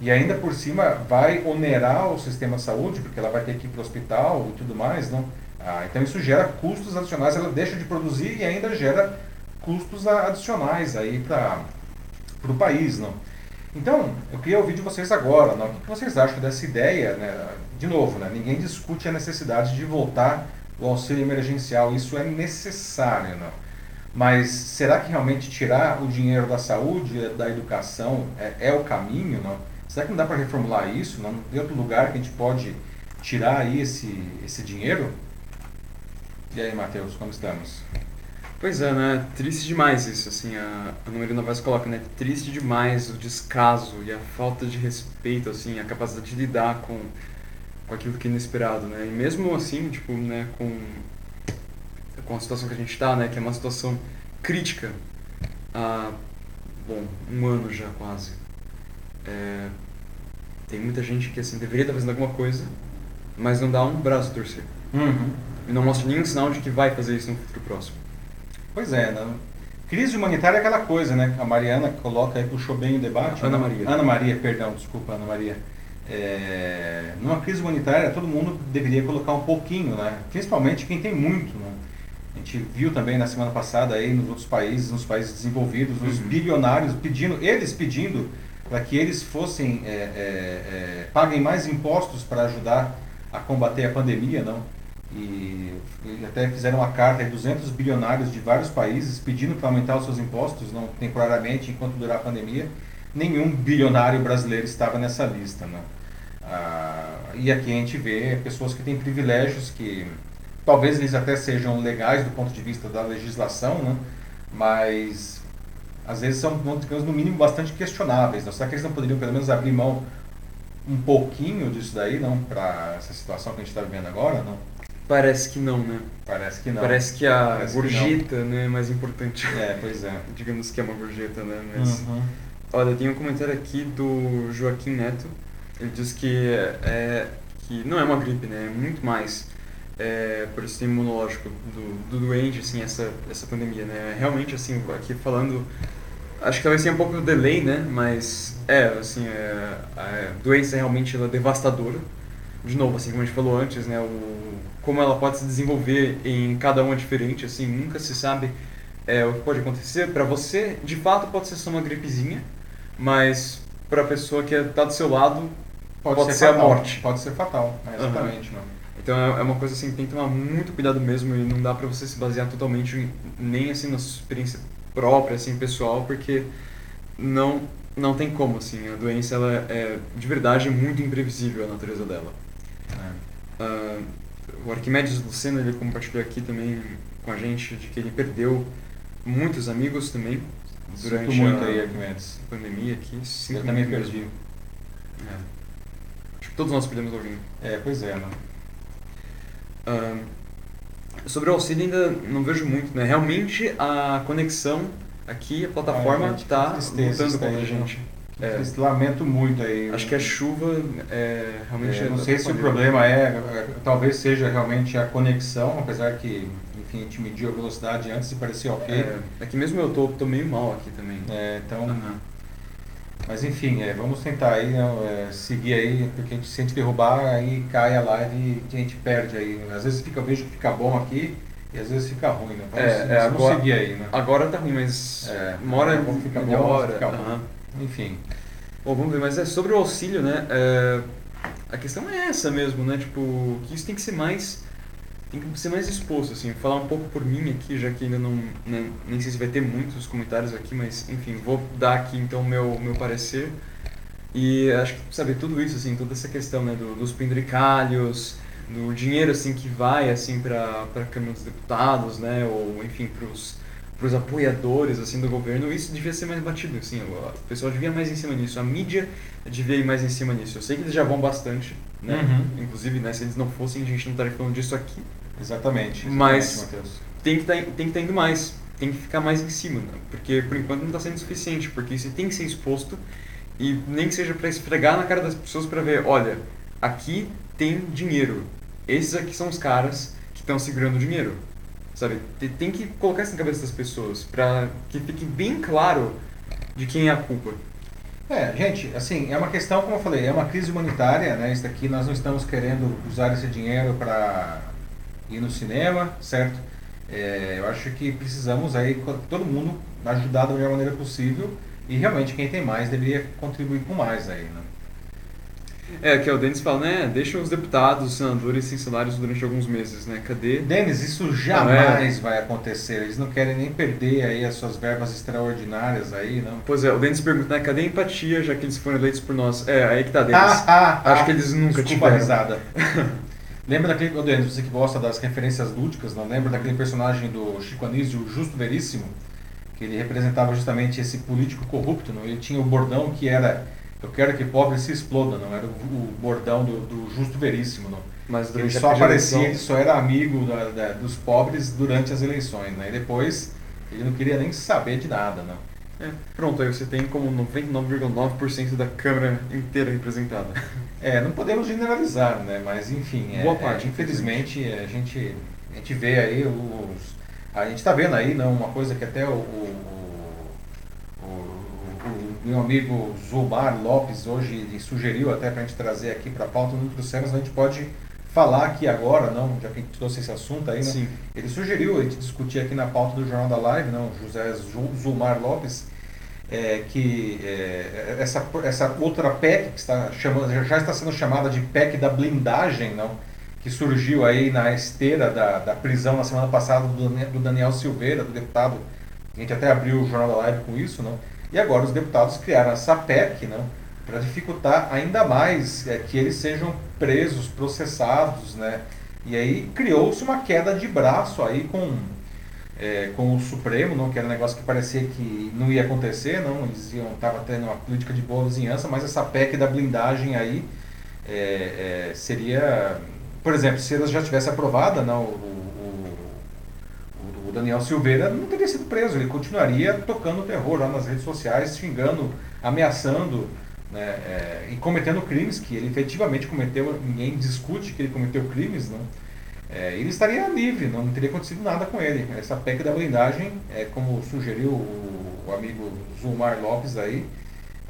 E ainda por cima vai onerar o sistema de saúde, porque ela vai ter que ir para o hospital e tudo mais, não? Ah, então isso gera custos adicionais, ela deixa de produzir e ainda gera custos adicionais aí para o país, não? Então, eu queria ouvir de vocês agora, não? o que vocês acham dessa ideia, né? De novo, né? ninguém discute a necessidade de voltar o auxílio emergencial, isso é necessário, não? Mas será que realmente tirar o dinheiro da saúde, da educação, é, é o caminho, não? Será que não dá para reformular isso? Não tem outro lugar que a gente pode tirar aí esse, esse dinheiro? E aí, Matheus, como estamos? Pois é, né? Triste demais isso, assim, a Ana Maria Novaes coloca, né? Triste demais o descaso e a falta de respeito, assim, a capacidade de lidar com, com aquilo que é inesperado, né? E mesmo assim, tipo, né, com, com a situação que a gente está, né? Que é uma situação crítica há, bom, um ano já quase. É, tem muita gente que, assim, deveria estar fazendo alguma coisa, mas não dá um braço a torcer. Uhum. E não mostra nenhum sinal de que vai fazer isso no futuro próximo. Pois é, né? Crise humanitária é aquela coisa, né? A Mariana coloca aí, puxou bem o debate. Ana né? Maria. Ana Maria, perdão, desculpa, Ana Maria. É, numa crise humanitária, todo mundo deveria colocar um pouquinho, né? Principalmente quem tem muito, né? A gente viu também na semana passada aí nos outros países, nos países desenvolvidos, os Uhum. bilionários pedindo, eles pedindo para que eles fossem, é, é, é, paguem mais impostos para ajudar a combater a pandemia, não? E, e até fizeram uma carta aí, 200 bilionários de vários países pedindo para aumentar os seus impostos, não temporariamente, enquanto durar a pandemia. Nenhum bilionário brasileiro estava nessa lista, né? Ah, e aqui a gente vê pessoas que têm privilégios que talvez eles até sejam legais do ponto de vista da legislação, né? mas às vezes são, digamos, no mínimo, bastante questionáveis. Não? Será que eles não poderiam pelo menos abrir mão um pouquinho disso daí, não, para essa situação que a gente está vivendo agora, não? Parece que não, né? Parece que não. Parece que a Parece que gorjeta né, é mais importante. É, pois é. *laughs* Digamos que é uma gorjeta, né? Mas, Uhum. Olha, tem um comentário aqui do Joaquim Neto. Ele diz que, é, que não é uma gripe, né? É muito mais é, por esse imunológico do, do doente, assim, essa, essa pandemia, né? Realmente, assim, aqui falando... Acho que talvez tenha um pouco do delay, né? Mas, é, assim, é, a doença realmente ela é devastadora. De novo, assim, como a gente falou antes, né? O, como ela pode se desenvolver em cada uma diferente, assim, nunca se sabe é, o que pode acontecer. Para você, de fato, pode ser só uma gripezinha, mas para a pessoa que está do seu lado, Pode ser a fatal. morte. Pode ser fatal, é, exatamente. não. Então é é uma coisa assim, tem que tomar muito cuidado mesmo e não dá pra você se basear totalmente em- nem assim na sua experiência própria, assim, pessoal, porque não não tem como, assim, a doença ela é de verdade muito imprevisível a natureza dela. É. Ah, o Arquimedes Luceno, ele compartilhou aqui também com a gente de que ele perdeu muitos amigos também durante a aí, pandemia aqui. Sinto Eu também perdi. É. Todos nós perdemos alguém. É, pois é, não. Ah, sobre o auxílio ainda não vejo muito, né? Realmente a conexão aqui, a plataforma Ah, gente, está lutando contra a viu? gente. É. Lamento muito aí. Acho que a chuva é realmente... É, não sei se o problema é, é, talvez seja realmente a conexão, apesar que, enfim, a gente mediu a velocidade antes e parecia ok. É, é que mesmo eu tô, tô meio mal aqui também. É, então, Aham. Mas enfim, é, vamos tentar aí, né, é, seguir aí, porque a gente, se a gente derrubar, aí cai a live e a gente perde aí. Às vezes fica, eu vejo que fica bom aqui e às vezes fica ruim, né? Vamos, É, é, agora- seguir aí, né? Agora tá ruim, mas É, uma hora daqui a pouco fica melhora. fica bom. aham. Enfim. Bom, vamos ver, mas é sobre o auxílio, né? é, a questão é essa mesmo, né? Tipo, que isso tem que ser mais. Tem que ser mais exposto, assim. Falar um pouco por mim aqui, já que ainda não. né, nem sei se vai ter muitos comentários aqui, mas enfim, vou dar aqui então meu, meu parecer. E acho que, sabe, tudo isso, assim, toda essa questão, né, do- dos penduricalhos, do dinheiro, assim, que vai, assim, para a Câmara dos Deputados, né, ou, enfim, para os apoiadores, assim, do governo, isso devia ser mais batido, assim, o pessoal devia mais em cima nisso, a mídia devia ir mais em cima nisso. Eu sei que eles já vão bastante, né, Uhum. inclusive, né, se eles não fossem, a gente não estaria falando disso aqui, Exatamente. exatamente Mas- Matheus. tem que tá, tem que estar indo mais, tem que ficar mais em cima, né? porque por enquanto não está sendo suficiente, porque isso tem que ser exposto e nem que seja para esfregar na cara das pessoas para ver, olha, aqui tem dinheiro, esses aqui são os caras que estão segurando o dinheiro, sabe? Te- Tem que colocar isso na cabeça das pessoas para que fique bem claro de quem é a culpa. É, gente, assim, é uma questão, como eu falei, é uma crise humanitária, né? Isso daqui nós não estamos querendo usar esse dinheiro para ir no cinema, certo? É, eu acho que precisamos aí, todo mundo ajudar da melhor maneira possível e realmente quem tem mais deveria contribuir com mais aí, né? É, que é o Denis fala, né? Deixa os deputados, os senadores sem salários durante alguns meses, né? Cadê? Denis, isso jamais vai acontecer. Eles não querem nem perder aí as suas verbas extraordinárias aí, não. Pois é, o Denis pergunta, né? Cadê a empatia, já que eles foram eleitos por nós? É, aí que tá, Denis. Ah, *laughs* ah, Acho ah. que eles nunca Desculpa tiveram. risada. *laughs* Lembra daquele, oh, Denis, você que gosta das referências lúdicas, não lembra daquele personagem do Chico Anísio, Justo Veríssimo? Que ele representava justamente esse político corrupto, não? Ele tinha o bordão que era eu quero que pobre se exploda, não era o, o bordão do, do, Justo Veríssimo, não. Mas ele só aparecia, ele só era amigo da, da, dos pobres durante as eleições, né? E depois ele não queria nem saber de nada, não. É, pronto, aí você tem como 99,9% da Câmara inteira representada. *laughs* É, não podemos generalizar, né? Mas enfim, é, Boa parte, é, infelizmente a gente, a gente vê aí os. A gente está vendo aí não, uma coisa que até o, o, o, o meu amigo Zumar Lopes hoje sugeriu até para a gente trazer aqui para a pauta no trouxemos, a gente pode falar aqui agora, não, já que a gente trouxe esse assunto aí, né? ele sugeriu a gente discutir aqui na pauta do Jornal da Live, não, José Zumar Lopes, é, que é, essa, essa outra PEC que está chamando, já está sendo chamada de PEC da blindagem, não? que surgiu aí na esteira da, da prisão na semana passada do, do Daniel Silveira, do deputado, a gente até abriu o Jornal da Live com isso, não? E agora os deputados criaram essa PEC não? para dificultar ainda mais é, que eles sejam presos, processados, né? e aí criou-se uma queda de braço aí com é, com o Supremo, não, que era um negócio que parecia que não ia acontecer, não, eles iam, tava tendo uma política de boa vizinhança, mas essa PEC da blindagem aí é, é, seria, por exemplo, se ela já tivesse aprovada, não, o, Daniel Silveira não teria sido preso, ele continuaria tocando terror lá nas redes sociais, xingando, ameaçando, né, é, e cometendo crimes que ele efetivamente cometeu, ninguém discute que ele cometeu crimes, não, é, ele estaria livre, não teria acontecido nada com ele. Essa PEC da blindagem, é, como sugeriu o, o amigo Zulmar Lopes aí,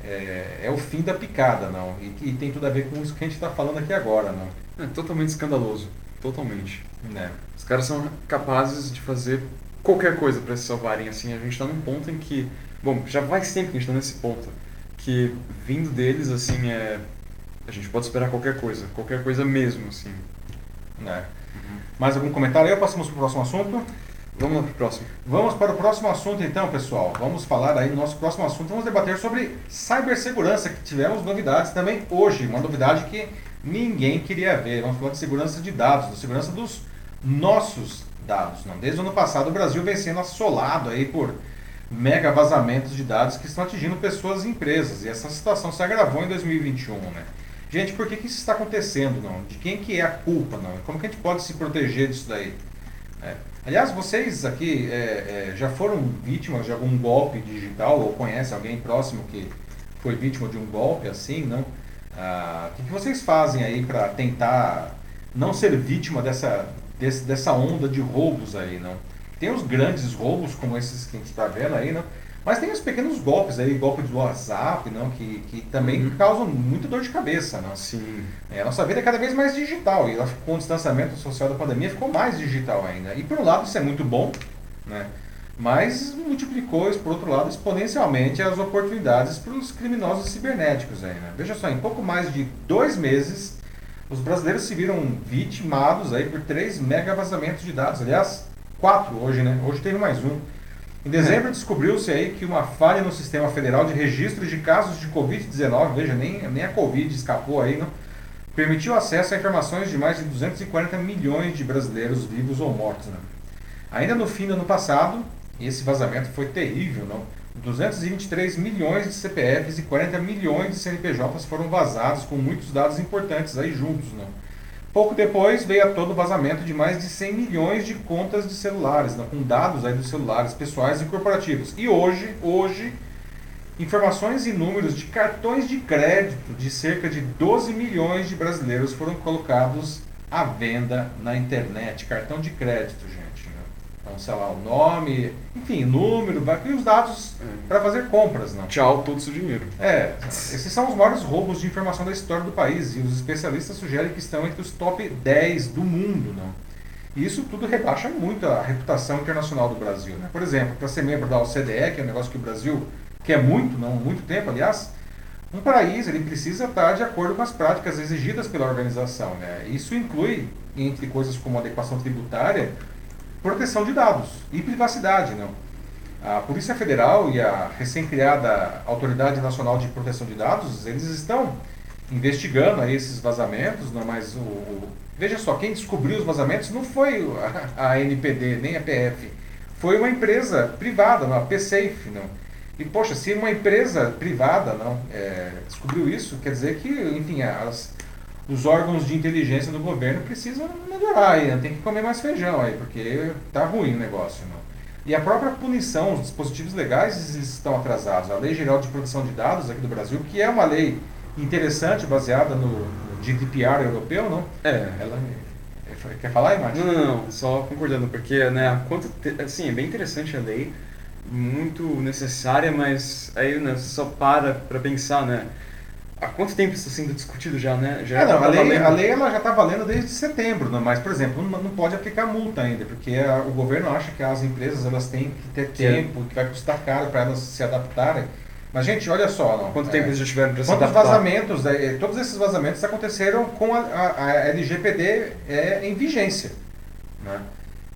é, é, o fim da picada, não. E, e, tem tudo a ver com isso que a gente está falando aqui agora, não. É totalmente escandaloso, totalmente. Né? Os caras são capazes de fazer qualquer coisa para se salvarem. Assim, a gente está num ponto em que, bom, já vai sempre que a gente está nesse ponto, que vindo deles, assim, é, a gente pode esperar qualquer coisa, qualquer coisa mesmo, assim. Né? Mais algum comentário aí passamos para o próximo assunto? Vamos para o próximo. Vamos para o próximo assunto então, pessoal. Vamos falar aí no nosso próximo assunto. Vamos debater sobre cibersegurança, que tivemos novidades também hoje. Uma novidade que ninguém queria ver. Vamos falar de segurança de dados, de segurança dos nossos dados. Não? Desde o ano passado o Brasil vem sendo assolado aí por mega vazamentos de dados que estão atingindo pessoas e empresas. E essa situação se agravou em 2021, né? Gente, por que, que isso está acontecendo? Não? De quem que é a culpa? Não? Como que a gente pode se proteger disso daí? É. Aliás, vocês aqui é, é, já foram vítimas de algum golpe digital ou conhecem alguém próximo que foi vítima de um golpe assim, não? Ah, o que, vocês fazem aí para tentar não ser vítima dessa, desse, dessa onda de roubos aí, não? Tem os grandes roubos como esses que a gente está vendo aí, não? Mas tem os pequenos golpes aí, golpe do WhatsApp, não, que, que também uhum. causam muita dor de cabeça. Não? Sim. É, a nossa vida é cada vez mais digital e com o distanciamento social da pandemia ficou mais digital ainda. E por um lado isso é muito bom, né? Mas multiplicou, por outro lado, exponencialmente as oportunidades para os criminosos cibernéticos. Aí, né? Veja só, em pouco mais de dois meses, os brasileiros se viram vitimados aí por três mega vazamentos de dados. Aliás, quatro hoje, né? Hoje teve mais um. Em dezembro descobriu-se aí que uma falha no Sistema Federal de Registro de Casos de Covid-19, veja, nem, nem a Covid escapou aí, não, permitiu acesso a informações de mais de 240 milhões de brasileiros vivos ou mortos. Né? Ainda no fim do ano passado, esse vazamento foi terrível, não? 223 milhões de CPFs e 40 milhões de CNPJs foram vazados com muitos dados importantes aí juntos, não? Pouco depois veio a todo o vazamento de mais de 100 milhões de contas de celulares, né, com dados aí dos celulares pessoais e corporativos. E hoje, hoje, informações e números de cartões de crédito de cerca de 12 milhões de brasileiros foram colocados à venda na internet. Cartão de crédito, gente. Então, sei lá, o nome, enfim, número, e os dados é. para fazer compras. Não? Tchau, todo o seu dinheiro. É, esses são os maiores roubos de informação da história do país e os especialistas sugerem que estão entre os top 10 do mundo. Não? E isso tudo rebaixa muito a reputação internacional do Brasil. Né? Por exemplo, para ser membro da OCDE, que é um negócio que o Brasil quer muito, não muito tempo, aliás, um país ele precisa estar de acordo com as práticas exigidas pela organização. Né? Isso inclui, entre coisas como adequação tributária, proteção de dados e privacidade. Não? A Polícia Federal e a recém-criada Autoridade Nacional de Proteção de Dados, eles estão investigando aí esses vazamentos, não, mas o, o, veja só, quem descobriu os vazamentos não foi a, a NPD nem a PF, foi uma empresa privada, não, a PSafe, não. E poxa, se uma empresa privada não é, descobriu isso, quer dizer que, enfim, as, os órgãos de inteligência do governo precisam melhorar aí, né? tem que comer mais feijão aí, porque tá ruim o negócio, não. E a própria punição, os dispositivos legais estão atrasados. A Lei Geral de Proteção de Dados aqui do Brasil, que é uma lei interessante, baseada no GDPR europeu, não? É. Ela é, quer falar Martin? Não, não, não, só concordando, porque, né, quanto, assim, é bem interessante a lei, muito necessária, mas aí, né, só para para pensar, né, Há quanto tempo isso está sendo discutido já, né? Já é, não, a, lei, a lei ela já está valendo desde setembro, né? mas, por exemplo, não, não pode aplicar multa ainda, porque a, o governo acha que as empresas elas têm que ter tempo, que vai custar caro para elas se adaptarem. Mas, gente, olha só. Não, Quanto é, tempo eles já tiveram para se adaptar? Quantos vazamentos, é, todos esses vazamentos aconteceram com a, a, a LGPD é, em vigência. Né?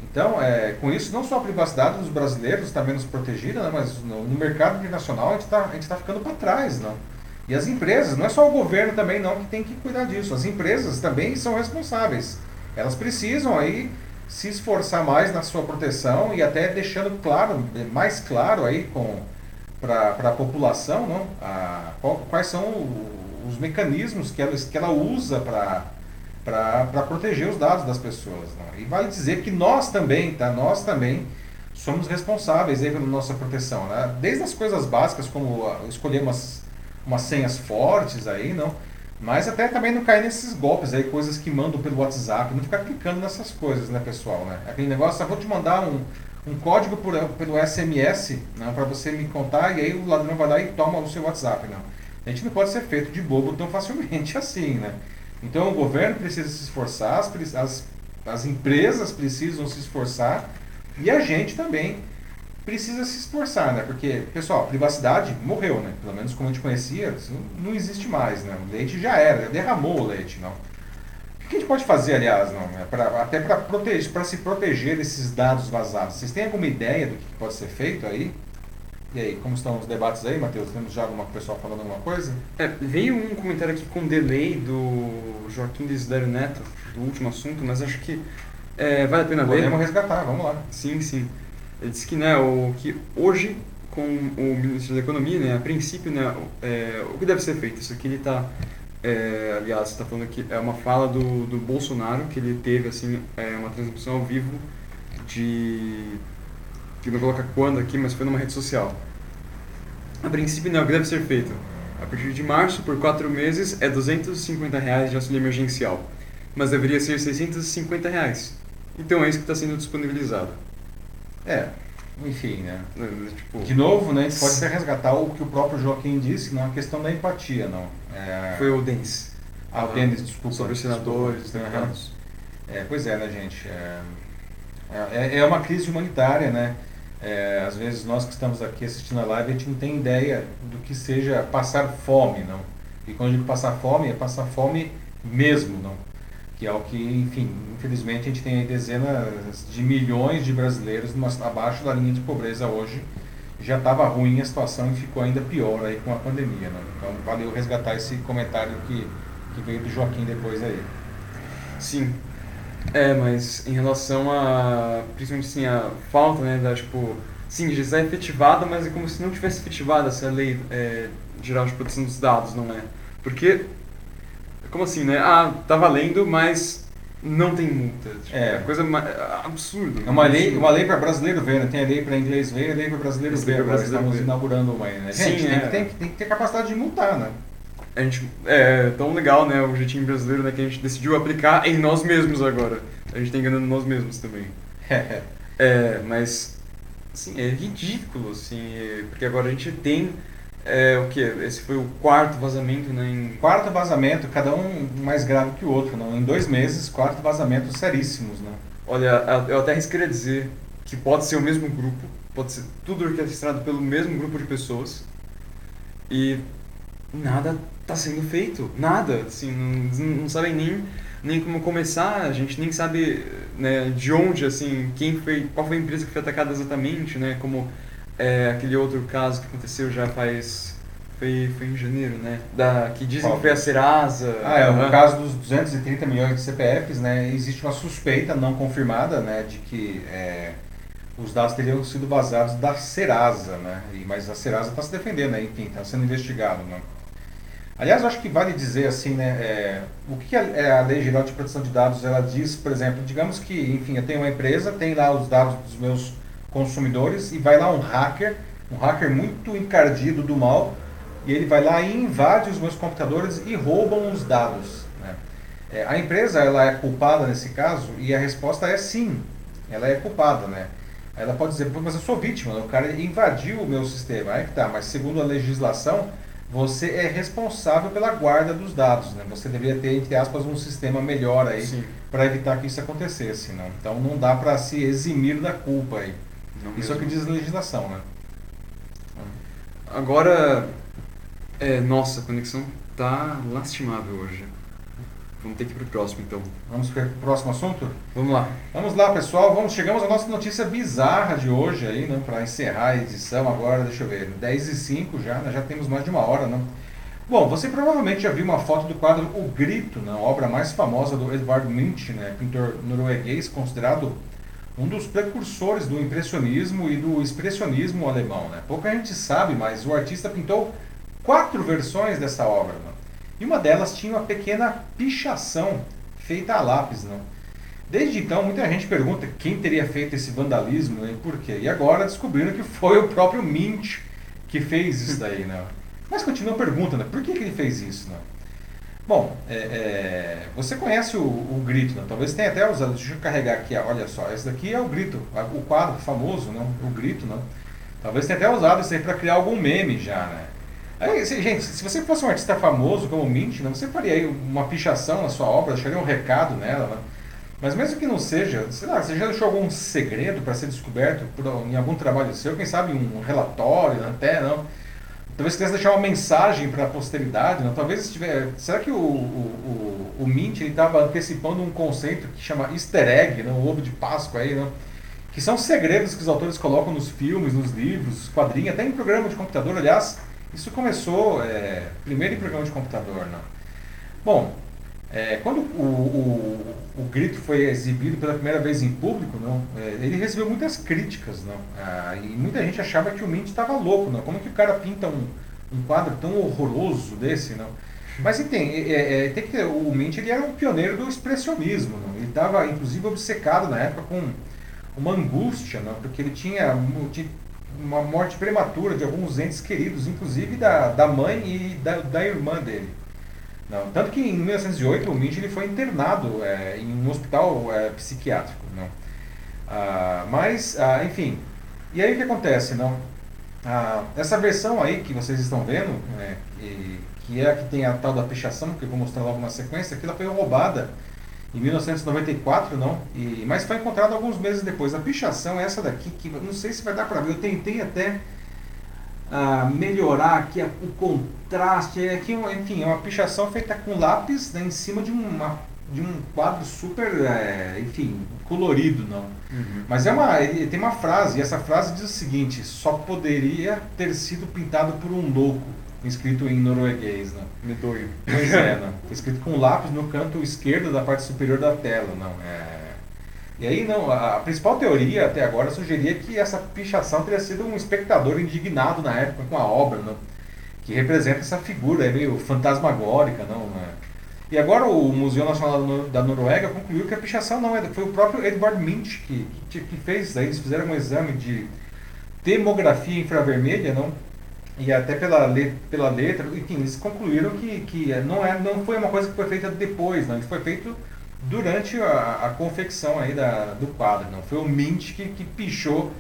Então, é, com isso, não só a privacidade dos brasileiros está menos protegida, né, mas no, no mercado internacional a gente está tá ficando para trás. Não? E as empresas, não é só o governo também não que tem que cuidar disso. As empresas também são responsáveis. Elas precisam aí se esforçar mais na sua proteção e até deixando claro, mais claro aí com para a população, não? A, qual, quais são os mecanismos que ela, que ela usa para proteger os dados das pessoas. Não? E vale dizer que nós também, tá? Nós também somos responsáveis aí pela nossa proteção. Né? Desde as coisas básicas, como escolher umas umas senhas fortes aí, não. Mas até também não cair nesses golpes aí, coisas que mandam pelo WhatsApp, não ficar clicando nessas coisas, né, pessoal, né? Aquele negócio, eu vou te mandar um, um código por, pelo SMS, né, para você me contar, e aí o ladrão vai lá e toma o seu WhatsApp, não. A gente não pode ser feito de bobo tão facilmente *laughs* assim, né? Então o governo precisa se esforçar, as, as empresas precisam se esforçar, e a gente também precisa se esforçar, né? Porque, pessoal, privacidade morreu, né? Pelo menos como a gente conhecia, não existe mais, né? O leite já era, derramou o leite, não. O que a gente pode fazer, aliás, não? É pra, até para proteger, para se proteger desses dados vazados. Vocês têm alguma ideia do que pode ser feito aí? E aí, como estão os debates aí, Matheus? Temos já alguma pessoa falando alguma coisa? É, veio um comentário aqui com delay do Joaquim Desiderio Neto, do último assunto, mas acho que é, vale a pena Podemos ver. Podemos resgatar, vamos lá. Sim, sim. Ele disse que, né, o, que hoje, com o Ministro da Economia, né, a princípio, né, é, o que deve ser feito? Isso aqui ele está, é, aliás, está falando aqui, é uma fala do, do Bolsonaro, que ele teve, assim, é, uma transmissão ao vivo de... que não vou colocar quando aqui, mas foi numa rede social. A princípio, né, o que deve ser feito? A partir de março, por quatro meses, é 250 reais de auxílio emergencial. Mas deveria ser 650 reais. Então é isso que está sendo disponibilizado. É, enfim, né? Tipo, de novo, né, a gente pode até resgatar o que o próprio Joaquim disse, não é questão da empatia, não. É... Foi o Denis. Ah, o Denis, desculpa. Sobre os senadores, deputados. É, pois é, né, gente? É, é, é uma crise humanitária, né? É, às vezes nós que estamos aqui assistindo a live, a gente não tem ideia do que seja passar fome, não. E quando eu digo passar fome, é passar fome mesmo, não que é o que, enfim, infelizmente a gente tem dezenas de milhões de brasileiros abaixo da linha de pobreza hoje. Já estava ruim a situação e ficou ainda pior aí com a pandemia. Né? Então valeu resgatar esse comentário que, que veio do Joaquim depois aí. Sim. É, mas em relação a, principalmente assim, a falta, né, da, tipo, sim, já está efetivada, mas é como se não tivesse efetivada essa lei é, geral de proteção dos dados, não é? Porque como assim, né? Ah, tá valendo, mas não tem multa. Tipo, é. Coisa absurda. É uma lei, uma lei para brasileiro ver, né? Tem a lei para inglês ver a lei para brasileiro ver. Agora estamos inaugurando uma aí, né? Gente, Sim, tem, é. que, tem, tem que ter capacidade de multar, né? A gente, é tão legal, né, o jeitinho brasileiro, né, que a gente decidiu aplicar em nós mesmos agora. A gente tá enganando nós mesmos também. *laughs* é, mas, assim, é ridículo, assim, é, porque agora a gente tem é, o que? Esse foi o quarto vazamento, né? Em... Quarto vazamento, cada um mais grave que o outro, não? Em dois meses, quatro vazamentos seríssimos, né? Olha, eu até arriscaria dizer que pode ser o mesmo grupo, pode ser tudo orquestrado pelo mesmo grupo de pessoas e nada está sendo feito, nada, assim, não, não sabem nem nem como começar, a gente nem sabe né, de onde, assim, quem foi, qual foi a empresa que foi atacada exatamente, né, como é, aquele outro caso que aconteceu já faz Foi, foi em janeiro, né? Da, que dizem Qual? que foi a Serasa. Ah, é, no caso dos 230 milhões de CPFs, né, existe uma suspeita não confirmada, né, de que é, os dados teriam sido vazados da Serasa, né, e, mas a Serasa está se defendendo, né, enfim, está sendo investigado, né. Aliás, eu acho que vale dizer assim, né, é, o que a, é a Lei Geral de Proteção de Dados, ela diz, por exemplo, digamos que, enfim, eu tenho uma empresa, tem lá os dados dos meus consumidores e vai lá um hacker, um hacker muito encardido do mal, e ele vai lá e invade os meus computadores e roubam os dados. Né? É, a empresa ela é culpada nesse caso e a resposta é sim, ela é culpada, né? Ela pode dizer, mas eu sou vítima, o cara invadiu o meu sistema, aí que tá, mas segundo a legislação, você é responsável pela guarda dos dados, né? Você deveria ter, entre aspas, um sistema melhor aí para evitar que isso acontecesse, né? Então não dá para se eximir da culpa aí. Não isso mesmo. é o que diz a legislação, né? Agora, é, nossa, a conexão tá lastimável hoje. Vamos ter que ir pro próximo então. Vamos para o próximo assunto? Vamos lá. Vamos lá, pessoal. Vamos, chegamos à nossa notícia bizarra de hoje aí, né? Para encerrar a edição agora, deixa eu ver, 10 e 5 já, né, já temos mais de uma hora, né? Bom, você provavelmente já viu uma foto do quadro O Grito, né, a obra mais famosa do Edvard Munch, né, pintor norueguês, considerado um dos precursores do impressionismo e do expressionismo alemão. Né? Pouca gente sabe, mas o artista pintou quatro versões dessa obra. Né? E uma delas tinha uma pequena pichação feita a lápis. Né? Desde então, muita gente pergunta quem teria feito esse vandalismo né, e por quê. E agora descobriram que foi o próprio Mint que fez isso daí. Né? Mas continua a pergunta, né? por que, que ele fez isso? Né? Bom, é, é, você conhece o, o grito, né? talvez tenha até usado. Deixa eu carregar aqui, olha só, esse daqui é o grito, o quadro famoso, né? o grito. Né? Talvez tenha até usado isso aí para criar algum meme já. Né? Aí, gente, se você fosse um artista famoso como o Mint, né? você faria aí uma pichação na sua obra, deixaria um recado nela. Né? Mas mesmo que não seja, sei lá, você já deixou algum segredo para ser descoberto por, em algum trabalho seu, quem sabe um relatório, até não Talvez quisesse deixar uma mensagem para a posteridade, não? talvez estiver. Será que o, o, o, o Mint estava antecipando um conceito que chama easter egg, não? o ovo de Páscoa aí, não? que são segredos que os autores colocam nos filmes, nos livros, quadrinhos, até em programa de computador. Aliás, isso começou é, primeiro em programa de computador. Não? Bom, é, quando o, o, o, grito foi exibido pela primeira vez em público, não, é, ele recebeu muitas críticas, não, ah, e muita gente achava que o Mint estava louco, não, como que o cara pinta um, um quadro tão horroroso desse, não? Mas tem, é, é, tem que o Mint ele era um pioneiro do expressionismo, não? ele estava inclusive obcecado na época com uma angústia, não? porque ele tinha, tinha uma morte prematura de alguns entes queridos, inclusive da, da mãe e da, da irmã dele. Não. Tanto que em 1908 o Mitchell foi internado é, em um hospital é, psiquiátrico. Não. Ah, mas, ah, enfim, e aí o que acontece? Não? Ah, essa versão aí que vocês estão vendo, né, e, que é a que tem a tal da pichação, que eu vou mostrar logo na sequência, que ela foi roubada em 1994, não? E, mas foi encontrada alguns meses depois. A pichação é essa daqui, que não sei se vai dar para ver, eu tentei até uh, melhorar aqui a, o contraste. Aqui, enfim, é uma pichação feita com lápis né, em cima de, uma, de um quadro super, é, enfim, colorido, não. Uhum. Mas é uma, tem uma frase, e essa frase diz o seguinte: só poderia ter sido pintado por um louco escrito em norueguês, né? Medonho. Pois é, *laughs* né? Escrito com lápis no canto esquerdo da parte superior da tela, não. É, e aí não, a principal teoria até agora sugeria que essa pichação teria sido um espectador indignado na época com a obra, não? que representa essa figura meio fantasmagórica, não? Né? E agora o Museu Nacional da Noruega concluiu que a pichação não é, foi o próprio Edvard Munch que, que, que fez, aí eles fizeram um exame de demografia infravermelha, não? E até pela, pela letra, enfim, eles concluíram que, que não, é, não foi uma coisa que foi feita depois, não, isso foi feito durante a, a confecção aí da, do quadro. Não foi o Mint que, que pichou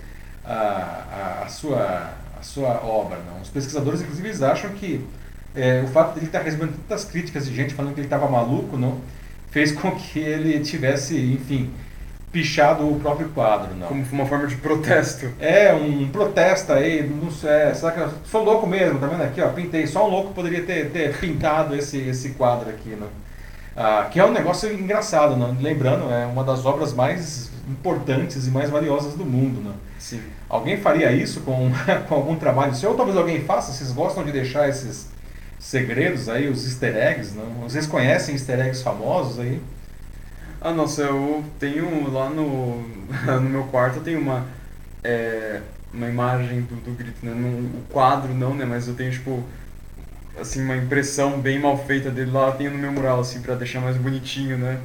a, a, a, sua, a sua obra. Não. Os pesquisadores, inclusive, eles acham que é, o fato de ele estar recebendo tantas críticas de gente falando que ele estava maluco, não, fez com que ele tivesse, enfim, pichado o próprio quadro, não. Como uma forma de protesto. É, um protesto aí, não sei, é, será que eu sou louco mesmo, tá vendo aqui, ó, pintei, só um louco poderia ter, ter pintado esse, esse quadro aqui, não. Ah, que é um negócio engraçado, né? lembrando, é uma das obras mais importantes e mais valiosas do mundo. Né? Sim. Alguém faria isso com, *laughs* com algum trabalho seu? Ou talvez alguém faça? Vocês gostam de deixar esses segredos aí, os easter eggs? Não? Vocês conhecem easter eggs famosos aí? Ah, nossa, eu tenho lá no, *laughs* no meu quarto, eu tenho uma, é, uma imagem do, do grito, né? O quadro não, né? Mas eu tenho, tipo, assim, uma impressão bem mal feita dele lá, tenho no meu mural, assim, pra deixar mais bonitinho, né?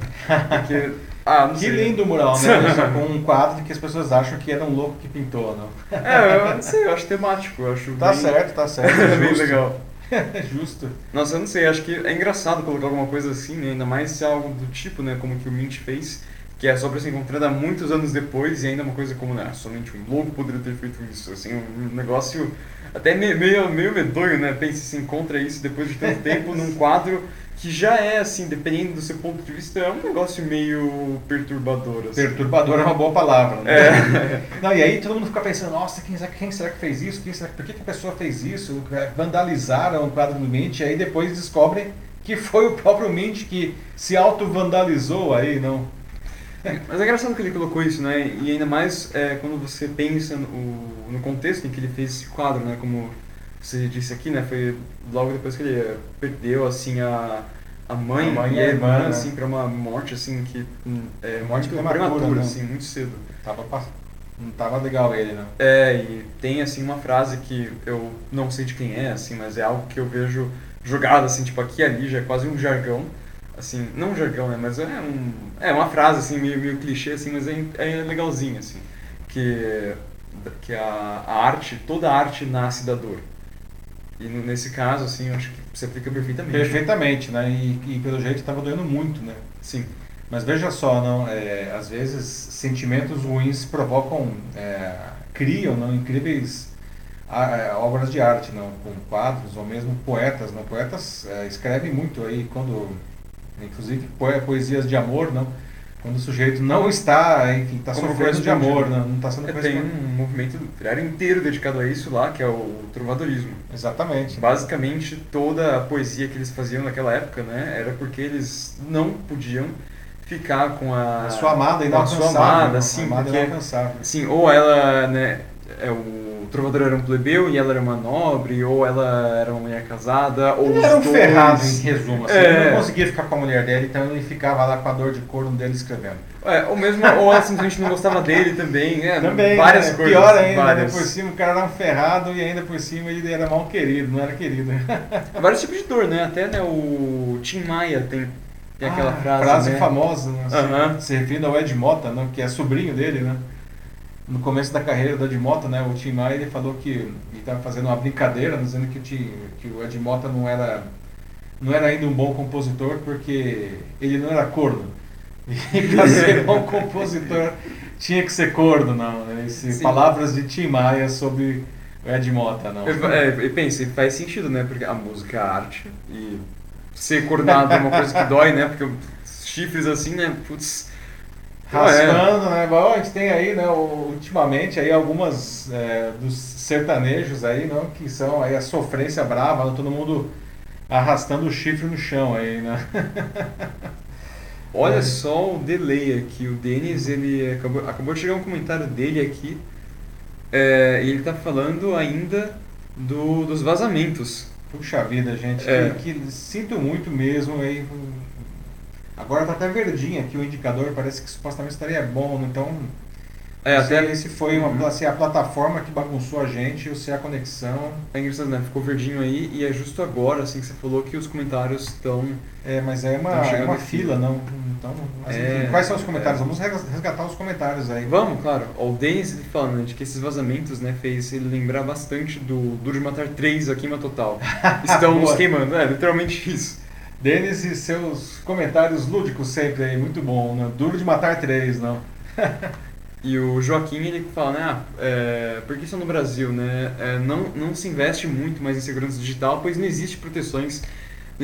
Porque, *laughs* ah, não Que sei. lindo o mural, né? *laughs* Só com um quadro que as pessoas acham que era um louco que pintou, não? É, eu não sei, eu acho temático, eu acho Tá bem, certo, tá certo. É *laughs* bem legal. É justo. Nossa, eu não sei, acho que é engraçado colocar alguma coisa assim, né? Ainda mais se é algo do tipo, né? Como que o Mint fez, que é só pra ser encontrada muitos anos depois e ainda uma coisa como, né? Somente um louco poderia ter feito isso, assim, um negócio até meio, meio, meio medonho, né? Pense, se encontra isso depois de tanto tempo num quadro que já é, assim, dependendo do seu ponto de vista, é um negócio meio perturbador, assim. Perturbador é uma boa palavra, né? É. *laughs* Não, e aí todo mundo fica pensando, nossa, quem, será- quem será que fez isso? Quem será, por que, que a pessoa fez isso? Vandalizaram o quadro do Mint, e aí depois descobrem que foi o próprio Mint que se auto-vandalizou aí, não? Mas é engraçado que ele colocou isso, né? E ainda mais é, quando você pensa no, no contexto em que ele fez esse quadro, né? Como você disse aqui, né? Foi logo depois que ele perdeu, assim, a, a mãe, A mãe e a irmã, né? assim, pra uma morte, assim, que hum, é Morte muito prematura, né? assim, muito cedo. Tava, não tava legal ele, né? É, e tem, assim, uma frase que eu não sei de quem é, assim, mas é algo que eu vejo jogado, assim, tipo, aqui e ali, já é quase um jargão. Assim, não um jargão, né, mas é, um, é uma frase, assim, meio, meio clichê, assim, mas é, é legalzinho, assim. Que, que a, a arte, toda arte nasce da dor. E no- nesse caso, assim, eu acho que você aplica perfeitamente. Perfeitamente, né? E, e pelo jeito estava doendo muito, né? Sim. Mas veja só, não, é, às vezes sentimentos ruins provocam, é, criam não, incríveis a- é, obras de arte, não, com quadros ou mesmo poetas. Não, poetas é, escrevem muito aí quando, inclusive poe- poesias de amor, não, quando o sujeito não está, enfim, está sofrendo de amor, né? não, não está sendo Tem correspondido. um movimento literário inteiro dedicado a isso lá, que é o trovadorismo. Exatamente. Basicamente, toda a poesia que eles faziam naquela época, né, era porque eles não podiam ficar com a, A sua amada com a sua amada, não, assim, a amada porque, assim, ou ela, né, é, o trovador era um plebeu e ela era uma nobre, ou ela era uma mulher casada, ou Ele os era um dois. ferrado, em resumo. Assim. É. Ele não conseguia ficar com a mulher dele, então ele ficava lá com a dor de corno dele escrevendo. É, ou mesmo, ou ela simplesmente não gostava dele também, é, Também, várias né? coisas. Pior ainda, várias. né? por cima o cara era um ferrado e ainda por cima ele era mal querido, não era querido. *laughs* Vários tipos de dor, né, até, né, o Tim Maia tem, tem aquela Ah, frase, né? famosa, né? se- Aham. se referindo ao Ed Mota, né? que é sobrinho dele, né? No começo da carreira do Ed Mota, né? O Tim Maia ele falou que ele estava fazendo uma brincadeira, dizendo que o, Tim, que o Ed Mota não era, não era ainda um bom compositor porque ele não era corno. E *laughs* para ser *laughs* bom compositor tinha que ser corno, não. né? Esse, Sim. palavras de Tim Maia sobre o Ed Mota, não. É, e pensa, e faz sentido, né? Porque a música é arte e ser coordenado é uma coisa que dói, né? Porque chifres assim, né? Putz. Raspando, né? Bom, a gente tem aí, né, ultimamente aí algumas é, dos sertanejos aí, não, que são aí a sofrência brava, né, todo mundo arrastando o chifre no chão aí, né? *laughs* Olha É. só o delay aqui. O Denis, ele acabou, acabou de chegar um comentário dele aqui. É, e ele tá falando ainda do, dos vazamentos. Puxa vida, gente, É. que, que sinto muito mesmo aí. Agora tá até verdinho aqui o indicador, parece que supostamente estaria bom, então É, até se foi uma, Uhum. se é a plataforma que bagunçou a gente ou se é a conexão. é engraçado, né? Ficou verdinho aí e é justo agora, assim, que você falou que os comentários estão. É, mas é uma, é uma aqui. fila, não. Então, mas, É, enfim, quais são os comentários? é. Vamos res- resgatar os comentários aí. Vamos, claro. O Denis falando né, de que esses vazamentos, né, fez ele lembrar bastante do Duro de Matar 3 a queima total. *laughs* Estão nos queimando, é literalmente isso. Denis e seus comentários lúdicos sempre aí, muito bom, né? Duro de matar três, não. *laughs* E o Joaquim ele fala, né, ah, é, só no Brasil, né? É, não, não se investe muito mais em segurança digital, pois não existe proteções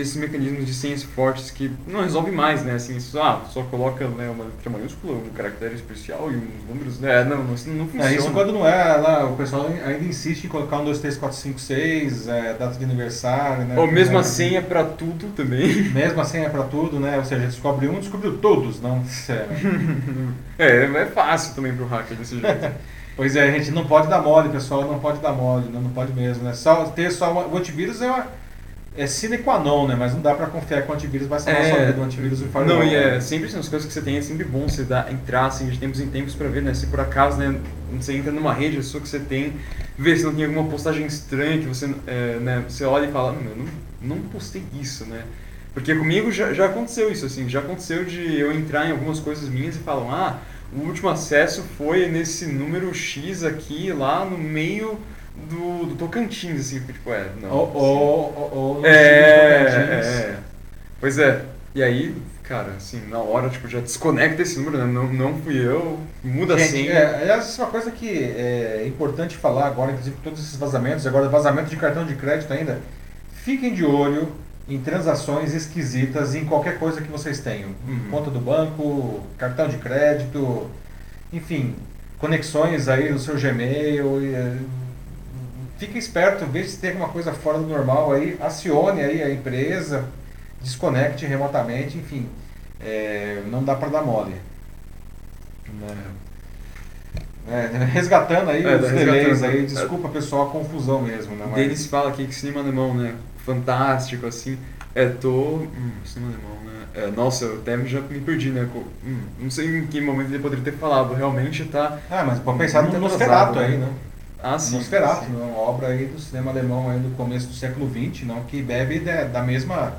esses mecanismos de senhas fortes que não resolve mais, né? Assim, só, ah, só coloca né, uma letra maiúscula, um caractere especial e uns números, né? Não, não, isso não funciona. É, isso quando não é, lá, o pessoal ainda insiste em colocar um, 2, 3, 4, 5, 6, é, data de aniversário, né? Ou mesmo a senha para tudo também. *laughs* Mesmo a senha para tudo, né? Ou seja, descobre um, descobriu todos, não? *laughs* é, é fácil também pro hacker desse jeito. *laughs* Pois é, a gente não pode dar mole, pessoal, não pode dar mole, não, não pode mesmo, né? Só, ter só uma, o antivírus é uma, é sine qua non, né? Mas não dá para confiar que o antivírus vai salvar é, sua vida, o antivírus e o firewall. Não, e é sempre assim, as coisas que você tem, é sempre bom você dar, entrar assim, de tempos em tempos para ver, né? Se por acaso, né, você entra numa rede, sua que você tem, ver se não tem alguma postagem estranha que você, é, né, você olha e fala, não, não, não postei isso, né? Porque comigo já, já aconteceu isso, assim, já aconteceu de eu entrar em algumas coisas minhas e falam, ah, o último acesso foi nesse número X aqui, lá no meio do, do Tocantins, assim, tipo, é, não. Ou, ou, ou, é, é, Pois é. E aí, cara, assim, na hora, tipo, já desconecta esse número, né? Não, não fui eu, muda Gente, assim. É, aliás, uma coisa que é importante falar agora, inclusive todos esses vazamentos, agora vazamento de cartão de crédito ainda, fiquem de olho em transações esquisitas em qualquer coisa que vocês tenham. Uhum. Conta do banco, cartão de crédito, enfim, conexões aí no seu Gmail. E, fique esperto, veja se tem alguma coisa fora do normal aí, acione aí a empresa, desconecte remotamente, enfim, é, não dá para dar mole. É, resgatando aí é, os delays aí, desculpa pessoal, a confusão mesmo. Né, mas... Denis fala aqui que cinema alemão, né? fantástico, assim. É, tô. Hum, cinema alemão, né? É, nossa, eu até já me perdi, né? Hum, não sei em que momento ele poderia ter falado. Realmente tá. Ah, mas pode pensar no Nosferatu aí, né? Ah, sim. Nosferatu, sim. uma obra aí do cinema alemão aí do começo do século XX, não, que bebe da, da mesma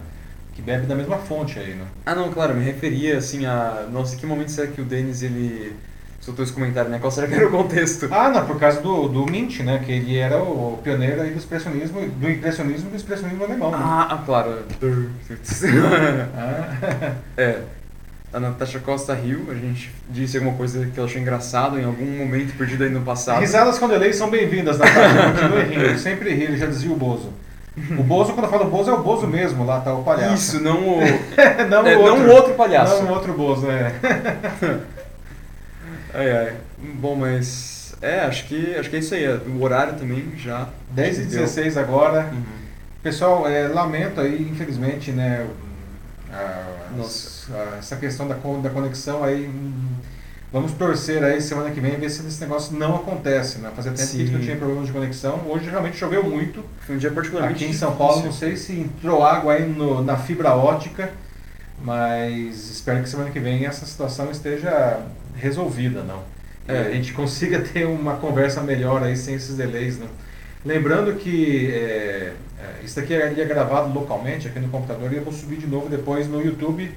que bebe da mesma fonte aí, né? Ah, não, claro, me referia assim a, nossa, que momento será que o Denis ele soltou esse comentário, né? Qual será que era o contexto? Ah, não, por causa do, do Mint, né? Que ele era o pioneiro aí do expressionismo, do impressionismo e do expressionismo alemão. Né? Ah, ah, claro. *laughs* ah. *laughs* é. A Natasha Costa riu, a gente disse alguma coisa que ela achou engraçado em algum momento perdido aí no passado. Risadas com delay são bem-vindas, Natasha. Continue rindo, sempre ri, ele já dizia o Bozo. O Bozo, quando eu falo Bozo, é o Bozo mesmo, lá tá o palhaço. Isso, não o. *laughs* não, é, o outro, não o outro palhaço. Não o outro Bozo, é. *laughs* Ai, ai. Bom, mas. É, acho que, acho que é isso aí. O horário também já. 10 e 16 deu. agora. Uhum. Pessoal, é, lamento aí, infelizmente, né? A, a, essa questão da, da conexão aí. Hum, vamos torcer aí semana que vem ver se esse negócio não acontece, né? Fazia tempo Sim. que eu tinha problemas de conexão. Hoje realmente choveu muito. Foi um dia particularmente Aqui em São Paulo, não sei se entrou água aí no, na fibra ótica, mas espero que semana que vem essa situação esteja resolvida, não. É, a gente consiga ter uma conversa melhor aí sem esses delays, né? Lembrando que é, é isso aqui é gravado localmente aqui no computador e eu vou subir de novo depois no YouTube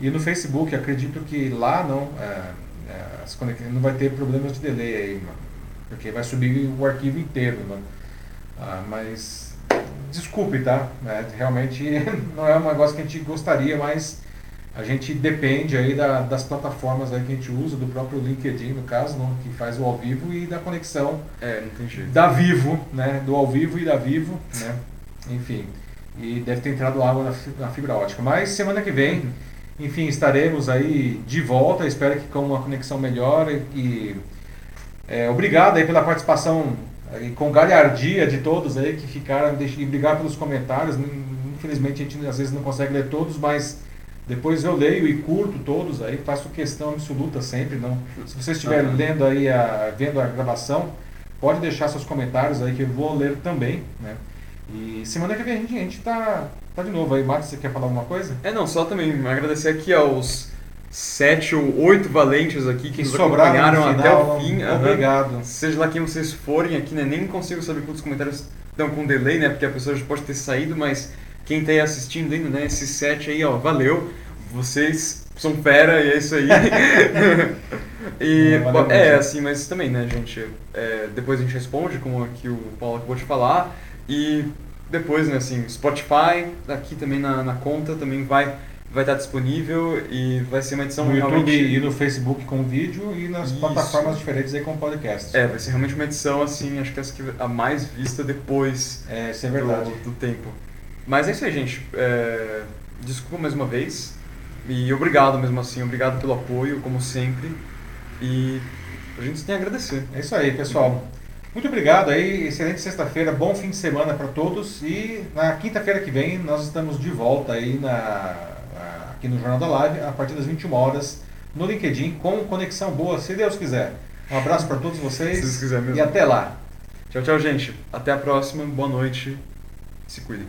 e no Facebook. Acredito que lá não, é, é não vai ter problemas de delay aí, mano, porque vai subir o arquivo inteiro, mano. Ah, mas desculpe, tá? É, realmente *laughs* não é um negócio que a gente gostaria, mas a gente depende aí da, das plataformas aí que a gente usa, do próprio LinkedIn, no caso, não, que faz o ao vivo e da conexão é, da Vivo, né? Do ao vivo e da Vivo, né? Enfim. E deve ter entrado água na, na fibra ótica. Mas semana que vem, enfim, estaremos aí de volta. Espero que com uma conexão melhor e é, obrigado aí pela participação e com galhardia de todos aí que ficaram, e obrigado pelos comentários. Infelizmente a gente às vezes não consegue ler todos, mas depois eu leio e curto todos aí, faço questão absoluta sempre. Não. Se você estiver uhum. lendo aí, a, vendo a gravação, pode deixar seus comentários aí que eu vou ler também, né? E semana que vem a gente, a gente tá, tá de novo aí. Matos, você quer falar alguma coisa? É, não, só também agradecer aqui aos sete ou oito valentes aqui que, que nos acompanharam final, até o fim. Obrigado. Uhum. Seja lá quem vocês forem aqui, né? Nem consigo saber quantos comentários estão com delay, né? Porque a pessoa já pode ter saído, mas quem está aí assistindo ainda, né? Esse set aí, ó, valeu. Vocês são fera e é isso aí. *laughs* e, é, assim, mas também, né, gente? É, depois a gente responde, como aqui o Paulo acabou de falar. E depois, né, assim, Spotify, aqui também na, na conta, também vai vai estar disponível e vai ser uma edição no YouTube e no Facebook com vídeo e nas Isso. plataformas diferentes aí com podcast. É, vai ser realmente uma edição assim, acho que essa que a mais vista depois é, isso é verdade. Do, do tempo. Mas é isso aí, gente. É, desculpa mais uma vez. E obrigado mesmo assim. Obrigado pelo apoio, como sempre. E a gente tem a agradecer. É isso aí, pessoal. Muito obrigado aí, excelente sexta-feira, bom fim de semana para todos e na quinta-feira que vem nós estamos de volta aí na, aqui no Jornal da Live a partir das 21 horas no LinkedIn com conexão boa, se Deus quiser. Um abraço para todos vocês se Deus quiser mesmo. e até lá. Tchau, tchau, gente. Até a próxima. Boa noite. Se cuidem.